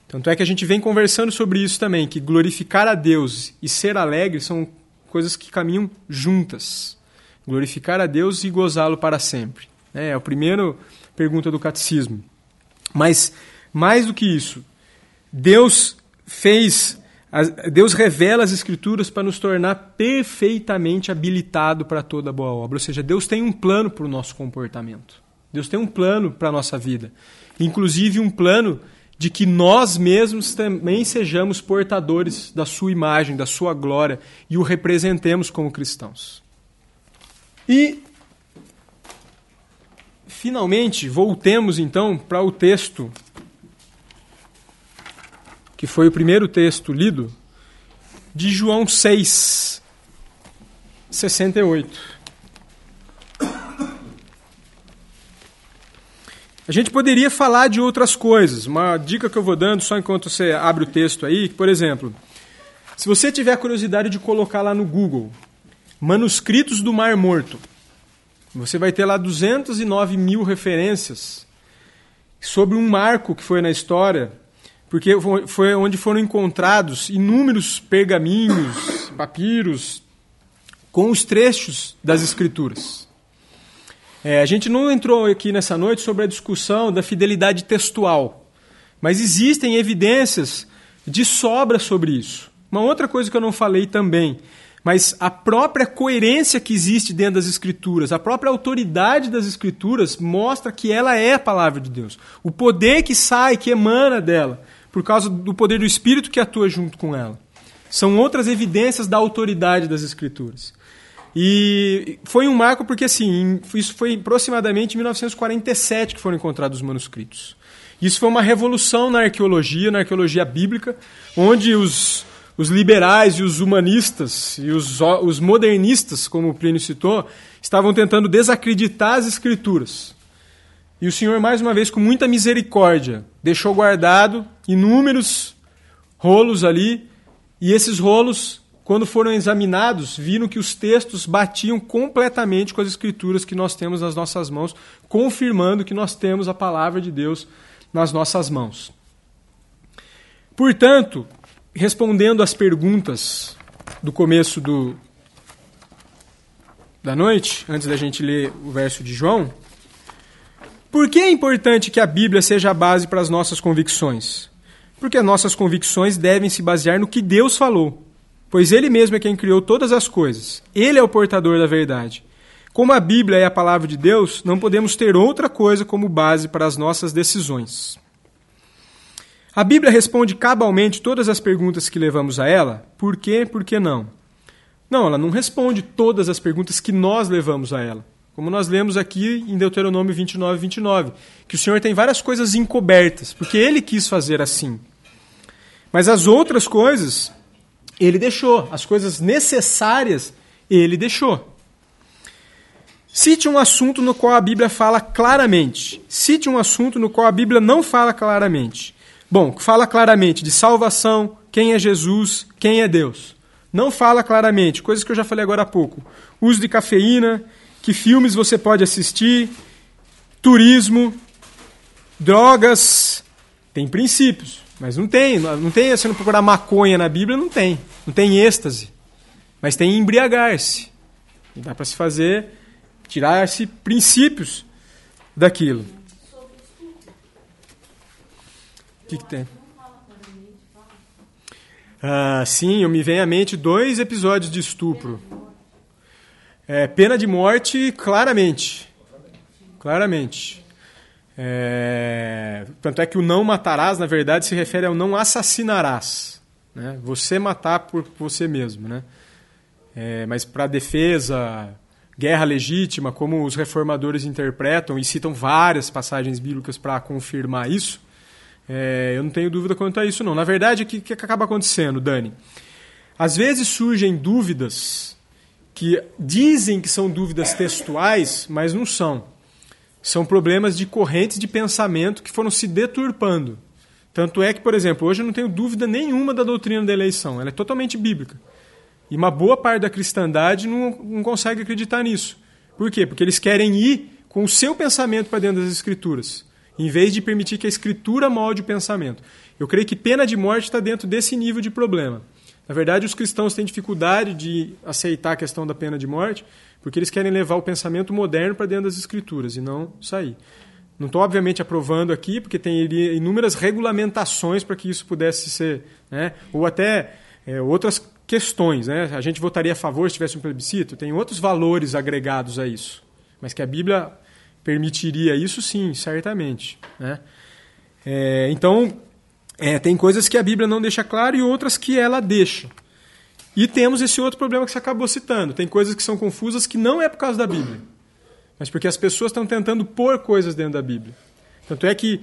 Tanto é que a gente vem conversando sobre isso também, que glorificar a Deus e ser alegre são coisas que caminham juntas glorificar a Deus e gozá-lo para sempre. É a primeira pergunta do catecismo. Mas, mais do que isso, Deus fez, Deus revela as Escrituras para nos tornar perfeitamente habilitado para toda boa obra. Ou seja, Deus tem um plano para o nosso comportamento. Deus tem um plano para a nossa vida. Inclusive um plano de que nós mesmos também sejamos portadores da sua imagem, da sua glória e o representemos como cristãos. E, finalmente, voltemos então para o texto, que foi o primeiro texto lido, de João 6, 68. A gente poderia falar de outras coisas. Uma dica que eu vou dando, só enquanto você abre o texto aí, por exemplo, se você tiver curiosidade de colocar lá no Google manuscritos do Mar Morto. Você vai ter lá 209 mil referências sobre um marco que foi na história, porque foi onde foram encontrados inúmeros pergaminhos, papiros, com os trechos das Escrituras. É, a gente não entrou aqui nessa noite sobre a discussão da fidelidade textual, mas existem evidências de sobra sobre isso. Uma outra coisa que eu não falei também mas a própria coerência que existe dentro das Escrituras, a própria autoridade das Escrituras mostra que ela é a palavra de Deus. O poder que sai, que emana dela, por causa do poder do Espírito que atua junto com ela. São outras evidências da autoridade das Escrituras. E foi um marco porque, assim, isso foi aproximadamente em 1947 que foram encontrados os manuscritos. Isso foi uma revolução na arqueologia, na arqueologia bíblica, onde os os liberais e os humanistas e os, os modernistas, como o Plínio citou, estavam tentando desacreditar as escrituras. E o Senhor, mais uma vez, com muita misericórdia, deixou guardado inúmeros rolos ali E esses rolos, quando foram examinados, viram que os textos batiam completamente com as escrituras que nós temos nas nossas mãos, confirmando que nós temos a palavra de Deus nas nossas mãos. Portanto, respondendo às perguntas do começo do, da noite, antes da gente ler o verso de João, por que é importante que a Bíblia seja a base para as nossas convicções? Porque as nossas convicções devem se basear no que Deus falou, pois Ele mesmo é quem criou todas as coisas. Ele é o portador da verdade. Como a Bíblia é a palavra de Deus, não podemos ter outra coisa como base para as nossas decisões. A Bíblia responde cabalmente todas as perguntas que levamos a ela? Por quê? Por que não? Não, ela não responde todas as perguntas que nós levamos a ela. Como nós lemos aqui em Deuteronômio 29, 29, que o Senhor tem várias coisas encobertas, porque Ele quis fazer assim. Mas as outras coisas, Ele deixou. As coisas necessárias, Ele deixou. Cite um assunto no qual a Bíblia fala claramente. Cite um assunto no qual a Bíblia não fala claramente. Bom, fala claramente de salvação, quem é Jesus, quem é Deus. Não fala claramente, coisas que eu já falei agora há pouco. Uso de cafeína, que filmes você pode assistir, turismo, drogas, tem princípios, mas não tem, não tem, se não procurar maconha na Bíblia, não tem, não tem êxtase, mas tem embriagar-se. Dá para se fazer, tirar-se princípios daquilo. O que, que tem? Ah, sim, me vem à mente dois episódios de estupro. É, pena de morte, claramente. Claramente. É, tanto é que o não matarás, na verdade, se refere ao não assassinarás. Né? Você matar por você mesmo. Né? É, mas para defesa, guerra legítima, como os reformadores interpretam e citam várias passagens bíblicas para confirmar isso, é, eu não tenho dúvida quanto a isso, não. Na verdade, o que, que acaba acontecendo, Dani? Às vezes surgem dúvidas que dizem que são dúvidas textuais, mas não são. São problemas de correntes de pensamento que foram se deturpando. Tanto é que, por exemplo, hoje eu não tenho dúvida nenhuma da doutrina da eleição, ela é totalmente bíblica. E uma boa parte da cristandade não, não consegue acreditar nisso. Por quê? Porque eles querem ir com o seu pensamento para dentro das escrituras, em vez de permitir que a escritura molde o pensamento. Eu creio que pena de morte está dentro desse nível de problema. Na verdade, os cristãos têm dificuldade de aceitar a questão da pena de morte, porque eles querem levar o pensamento moderno para dentro das escrituras e não sair. Não estou, obviamente, aprovando aqui, porque tem inúmeras regulamentações para que isso pudesse ser, né? ou até é, outras questões. Né? A gente votaria a favor se tivesse um plebiscito, tem outros valores agregados a isso. Mas que a Bíblia permitiria isso, sim, certamente. Né? É, então, é, tem coisas que a Bíblia não deixa claro e outras que ela deixa. E temos esse outro problema que você acabou citando. Tem coisas que são confusas que não é por causa da Bíblia, mas porque as pessoas estão tentando pôr coisas dentro da Bíblia. Tanto é que,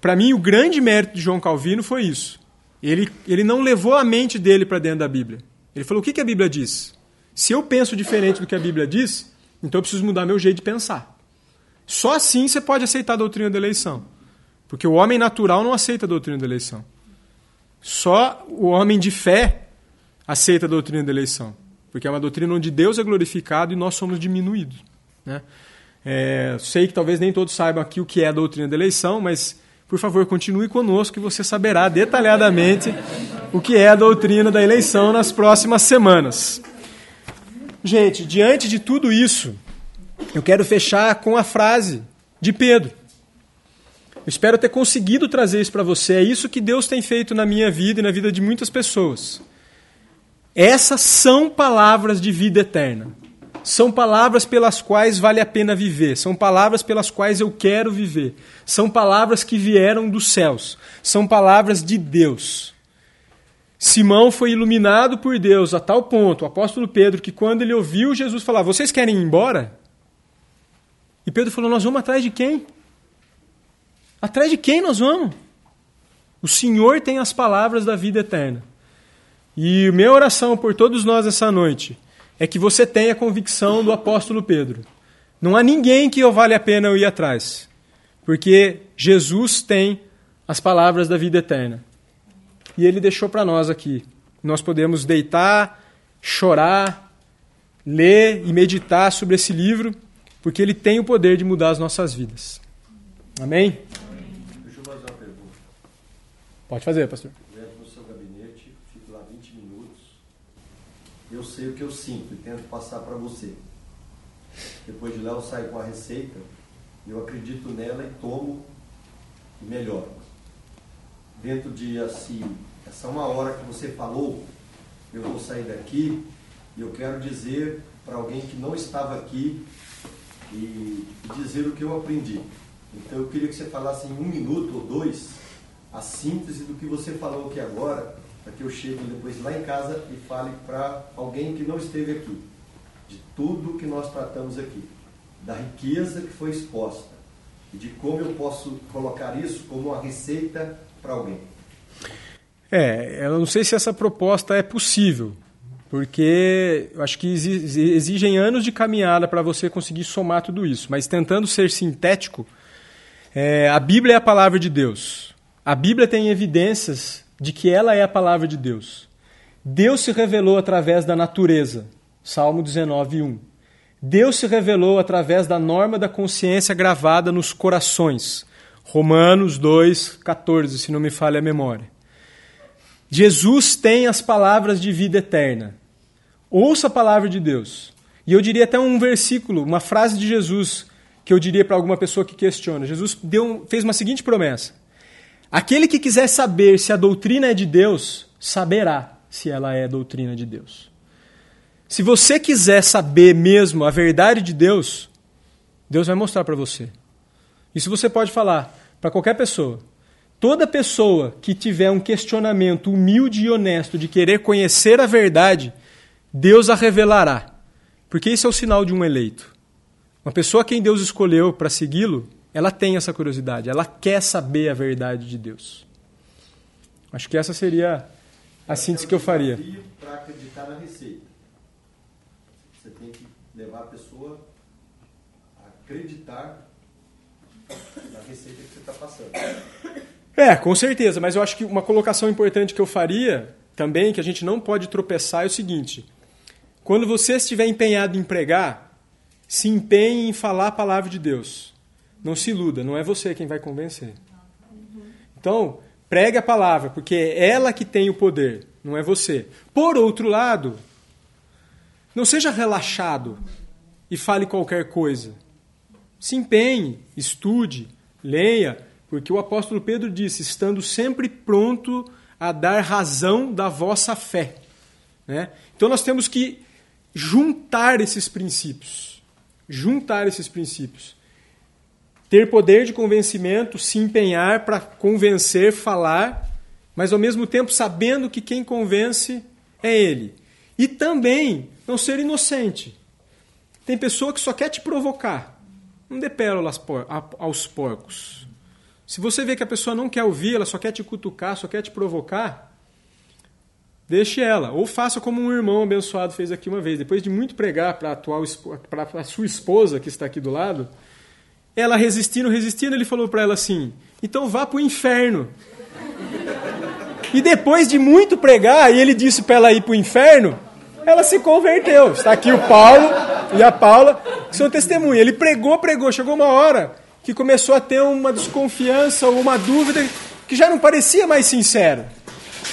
para mim, o grande mérito de João Calvino foi isso. Ele, ele não levou a mente dele para dentro da Bíblia. Ele falou: o que, que a Bíblia diz? Se eu penso diferente do que a Bíblia diz, então eu preciso mudar meu jeito de pensar. Só assim você pode aceitar a doutrina da eleição. Porque o homem natural não aceita a doutrina da eleição. Só o homem de fé aceita a doutrina da eleição. Porque é uma doutrina onde Deus é glorificado e nós somos diminuídos. Né? É, sei que talvez nem todos saibam aqui o que é a doutrina da eleição, mas por favor, continue conosco que você saberá detalhadamente o que é a doutrina da eleição nas próximas semanas. Gente, diante de tudo isso, eu quero fechar com a frase de Pedro. Eu espero ter conseguido trazer isso para você. É isso que Deus tem feito na minha vida e na vida de muitas pessoas. Essas são palavras de vida eterna. São palavras pelas quais vale a pena viver. São palavras pelas quais eu quero viver. São palavras que vieram dos céus. São palavras de Deus. Simão foi iluminado por Deus a tal ponto, o apóstolo Pedro, que quando ele ouviu Jesus falar: Vocês querem ir embora? E Pedro falou: Nós vamos atrás de quem? Atrás de quem nós vamos? O Senhor tem as palavras da vida eterna. E minha oração por todos nós essa noite é que você tenha a convicção do apóstolo Pedro. Não há ninguém que vale a pena eu ir atrás, porque Jesus tem as palavras da vida eterna. E ele deixou para nós aqui nós podemos deitar, chorar, ler e meditar sobre esse livro, porque ele tem o poder de mudar as nossas vidas. Amém? Deixa eu fazer uma pergunta. Pode fazer, pastor. Eu entro no seu gabinete, fico lá 20 minutos. Eu sei o que eu sinto e tento passar para você. Depois de lá eu saio com a receita, eu acredito nela e tomo e melhoro. Dentro de assim, essa uma hora que você falou, eu vou sair daqui e eu quero dizer para alguém que não estava aqui e, dizer o que eu aprendi. Então eu queria que você falasse em um minuto ou dois a síntese do que você falou aqui agora, para que eu chegue depois lá em casa e fale para alguém que não esteve aqui, de tudo que nós tratamos aqui, da riqueza que foi exposta e de como eu posso colocar isso como uma receita para alguém. É, eu não sei se essa proposta é possível, porque eu acho que exigem anos de caminhada para você conseguir somar tudo isso. Mas tentando ser sintético, é, a Bíblia é a palavra de Deus. A Bíblia tem evidências de que ela é a palavra de Deus. Deus se revelou através da natureza. Salmo 19, 1. Deus se revelou através da norma da consciência gravada nos corações. Romanos 2, 14, se não me falha a memória. Jesus tem as palavras de vida eterna. Ouça a palavra de Deus. E eu diria até um versículo, uma frase de Jesus que eu diria para alguma pessoa que questiona. Jesus deu, fez uma seguinte promessa: Aquele que quiser saber se a doutrina é de Deus, saberá se ela é doutrina de Deus. Se você quiser saber mesmo a verdade de Deus, Deus vai mostrar para você. Isso você pode falar para qualquer pessoa. Toda pessoa que tiver um questionamento humilde e honesto de querer conhecer a verdade, Deus a revelará. Porque isso é o sinal de um eleito. Uma pessoa quem Deus escolheu para segui-lo, ela tem essa curiosidade, ela quer saber a verdade de Deus. Acho que essa seria a síntese que eu faria. Para acreditar na receita. Você tem que levar a pessoa a acreditar na receita que você está passando. É, com certeza, mas eu acho que uma colocação importante que eu faria também, que a gente não pode tropeçar, é o seguinte: quando você estiver empenhado em pregar, se empenhe em falar a palavra de Deus. Não se iluda, não é você quem vai convencer. Então, pregue a palavra, porque é ela que tem o poder, não é você. Por outro lado, não seja relaxado e fale qualquer coisa. Se empenhe, estude, leia, porque o apóstolo Pedro disse: estando sempre pronto a dar razão da vossa fé. Né? Então nós temos que juntar esses princípios. Juntar esses princípios. Ter poder de convencimento, se empenhar para convencer, falar, mas ao mesmo tempo sabendo que quem convence é ele. E também não ser inocente. Tem pessoa que só quer te provocar. Não dê pérolas aos porcos. Se você vê que a pessoa não quer ouvir, ela só quer te cutucar, só quer te provocar, deixe ela. Ou faça como um irmão abençoado fez aqui uma vez. Depois de muito pregar para a sua esposa que está aqui do lado, ela resistindo, resistindo, ele falou para ela assim: então vá para o inferno. E depois de muito pregar, e ele disse para ela ir para o inferno, ela se converteu. Está aqui o Paulo e a Paula, que são testemunhas. Ele pregou, pregou, chegou uma hora que começou a ter uma desconfiança ou uma dúvida que já não parecia mais sincero.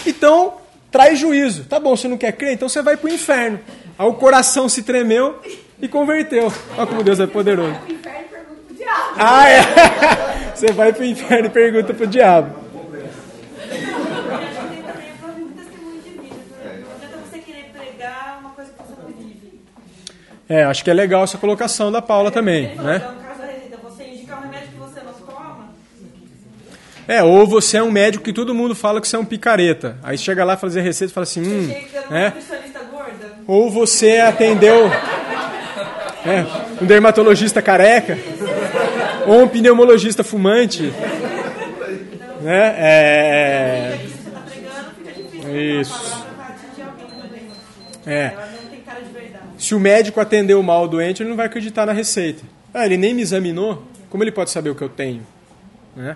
Então, traz juízo. Tá bom, você não quer crer? Então você vai para o inferno. Aí o coração se tremeu e converteu. Olha como Deus é poderoso. Ah, é. Você vai para o inferno e pergunta para o diabo. É, acho que é legal essa colocação da Paula também, né? É, ou você é um médico que todo mundo fala que você é um picareta. Aí chega lá fazer receita e fala assim, hum, né? Ou você atendeu é, um dermatologista careca, ou um pneumologista fumante, né? É, isso. É. Se o médico atendeu mal o doente, ele não vai acreditar na receita. Ah, ele nem me examinou. Como ele pode saber o que eu tenho? Né?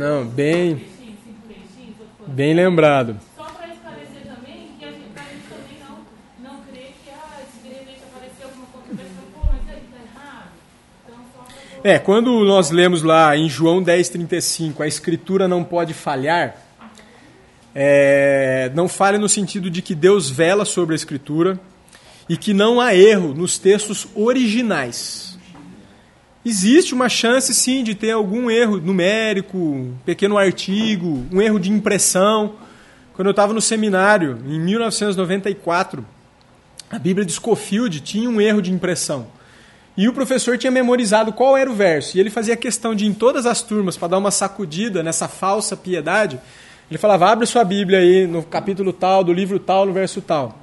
Não, bem-. Bem lembrado. Só para esclarecer também que a gente, pra gente também não, não crer que ah, se de repente aparecer alguma controvérsia, pô, mas aí tá errado. Então só É, quando nós lemos lá em João 10,35, a escritura não pode falhar, é, não falha no sentido de que Deus vela sobre a escritura e que não há erro nos textos originais. Existe uma chance, sim, de ter algum erro numérico, um pequeno artigo, um erro de impressão. Quando eu estava no seminário, em 1994, a Bíblia de Scofield tinha um erro de impressão. E o professor tinha memorizado qual era o verso. E ele fazia questão de, em todas as turmas, para dar uma sacudida nessa falsa piedade, ele falava: abre sua Bíblia aí no capítulo tal, do livro tal, no verso tal.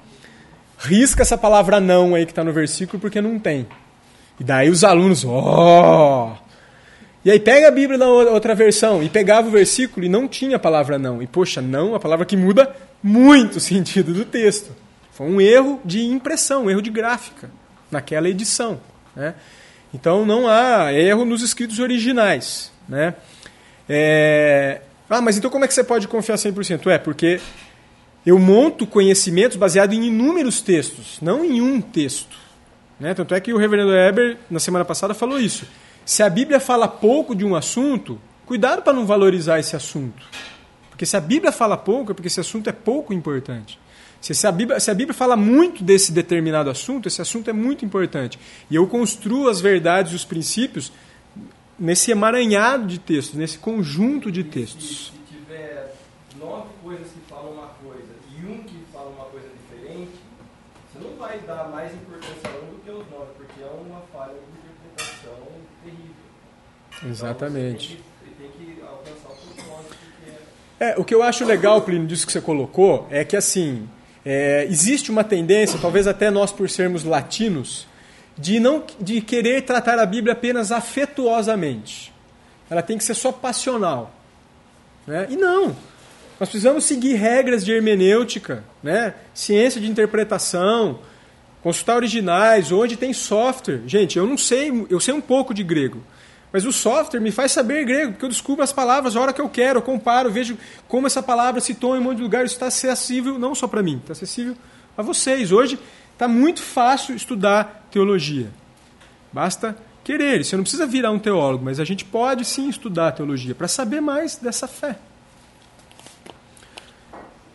Risca essa palavra não aí que está no versículo, porque não tem. E daí os alunos, ó. E aí pega a Bíblia na outra versão e pegava o versículo e não tinha a palavra não. E poxa, não, a palavra que muda muito o sentido do texto. Foi um erro de impressão, um erro de gráfica naquela edição. Né? Então não há erro nos escritos originais. Né? É... Ah, mas então como é que você pode confiar 100%? É, porque eu monto conhecimentos baseado em inúmeros textos, não em um texto. Né? Tanto é que o reverendo Eber, na semana passada, falou isso. Se a Bíblia fala pouco de um assunto, cuidado para não valorizar esse assunto. Porque se a Bíblia fala pouco, é porque esse assunto é pouco importante. Se, a Bíblia, se a Bíblia fala muito desse determinado assunto, esse assunto é muito importante. E eu construo as verdades e os princípios nesse emaranhado de textos, nesse conjunto de textos. se tiver nove coisas que falam uma coisa e um que fala uma coisa diferente, você não vai dar mais importância a um do que aos nove, porque é uma falha de interpretação terrível. Exatamente. Então, tem que, tem que alcançar o propósito que é. É, o que eu acho legal, Plínio, disso que você colocou, é que assim, é, existe uma tendência, talvez até nós por sermos latinos, de não de querer tratar a Bíblia apenas afetuosamente. Ela tem que ser só passional. Né? E não. Nós precisamos seguir regras de hermenêutica, né? ciência de interpretação, consultar originais, onde tem software. Gente, eu não sei, eu sei um pouco de grego. Mas o software me faz saber grego, porque eu descubro as palavras a hora que eu quero, eu comparo, vejo como essa palavra se toma em um monte de lugar. Isso está acessível não só para mim, está acessível a vocês. Hoje está muito fácil estudar teologia. Basta querer. Você não precisa virar um teólogo, mas a gente pode sim estudar teologia para saber mais dessa fé.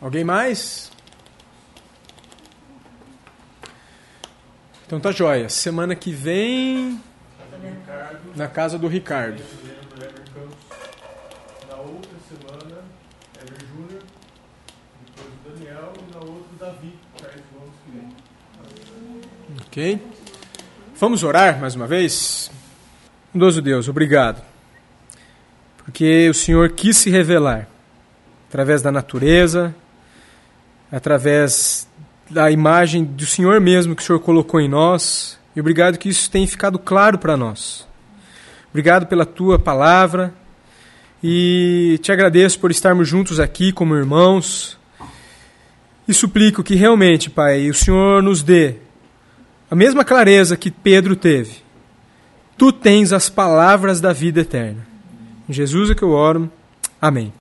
Alguém mais? Então tá joia. Semana que vem na casa do Ricardo. Na outra semana, Ever Júnior, depois o Daniel e na outra Davi. Ok? Vamos orar mais uma vez? Bondoso Deus, obrigado. Porque o Senhor quis se revelar através da natureza, através da imagem do Senhor mesmo que o Senhor colocou em nós. E obrigado que isso tenha ficado claro para nós. Obrigado pela tua palavra. E te agradeço por estarmos juntos aqui como irmãos. E suplico que realmente, Pai, o Senhor nos dê a mesma clareza que Pedro teve. Tu tens as palavras da vida eterna. Em Jesus é que eu oro. Amém.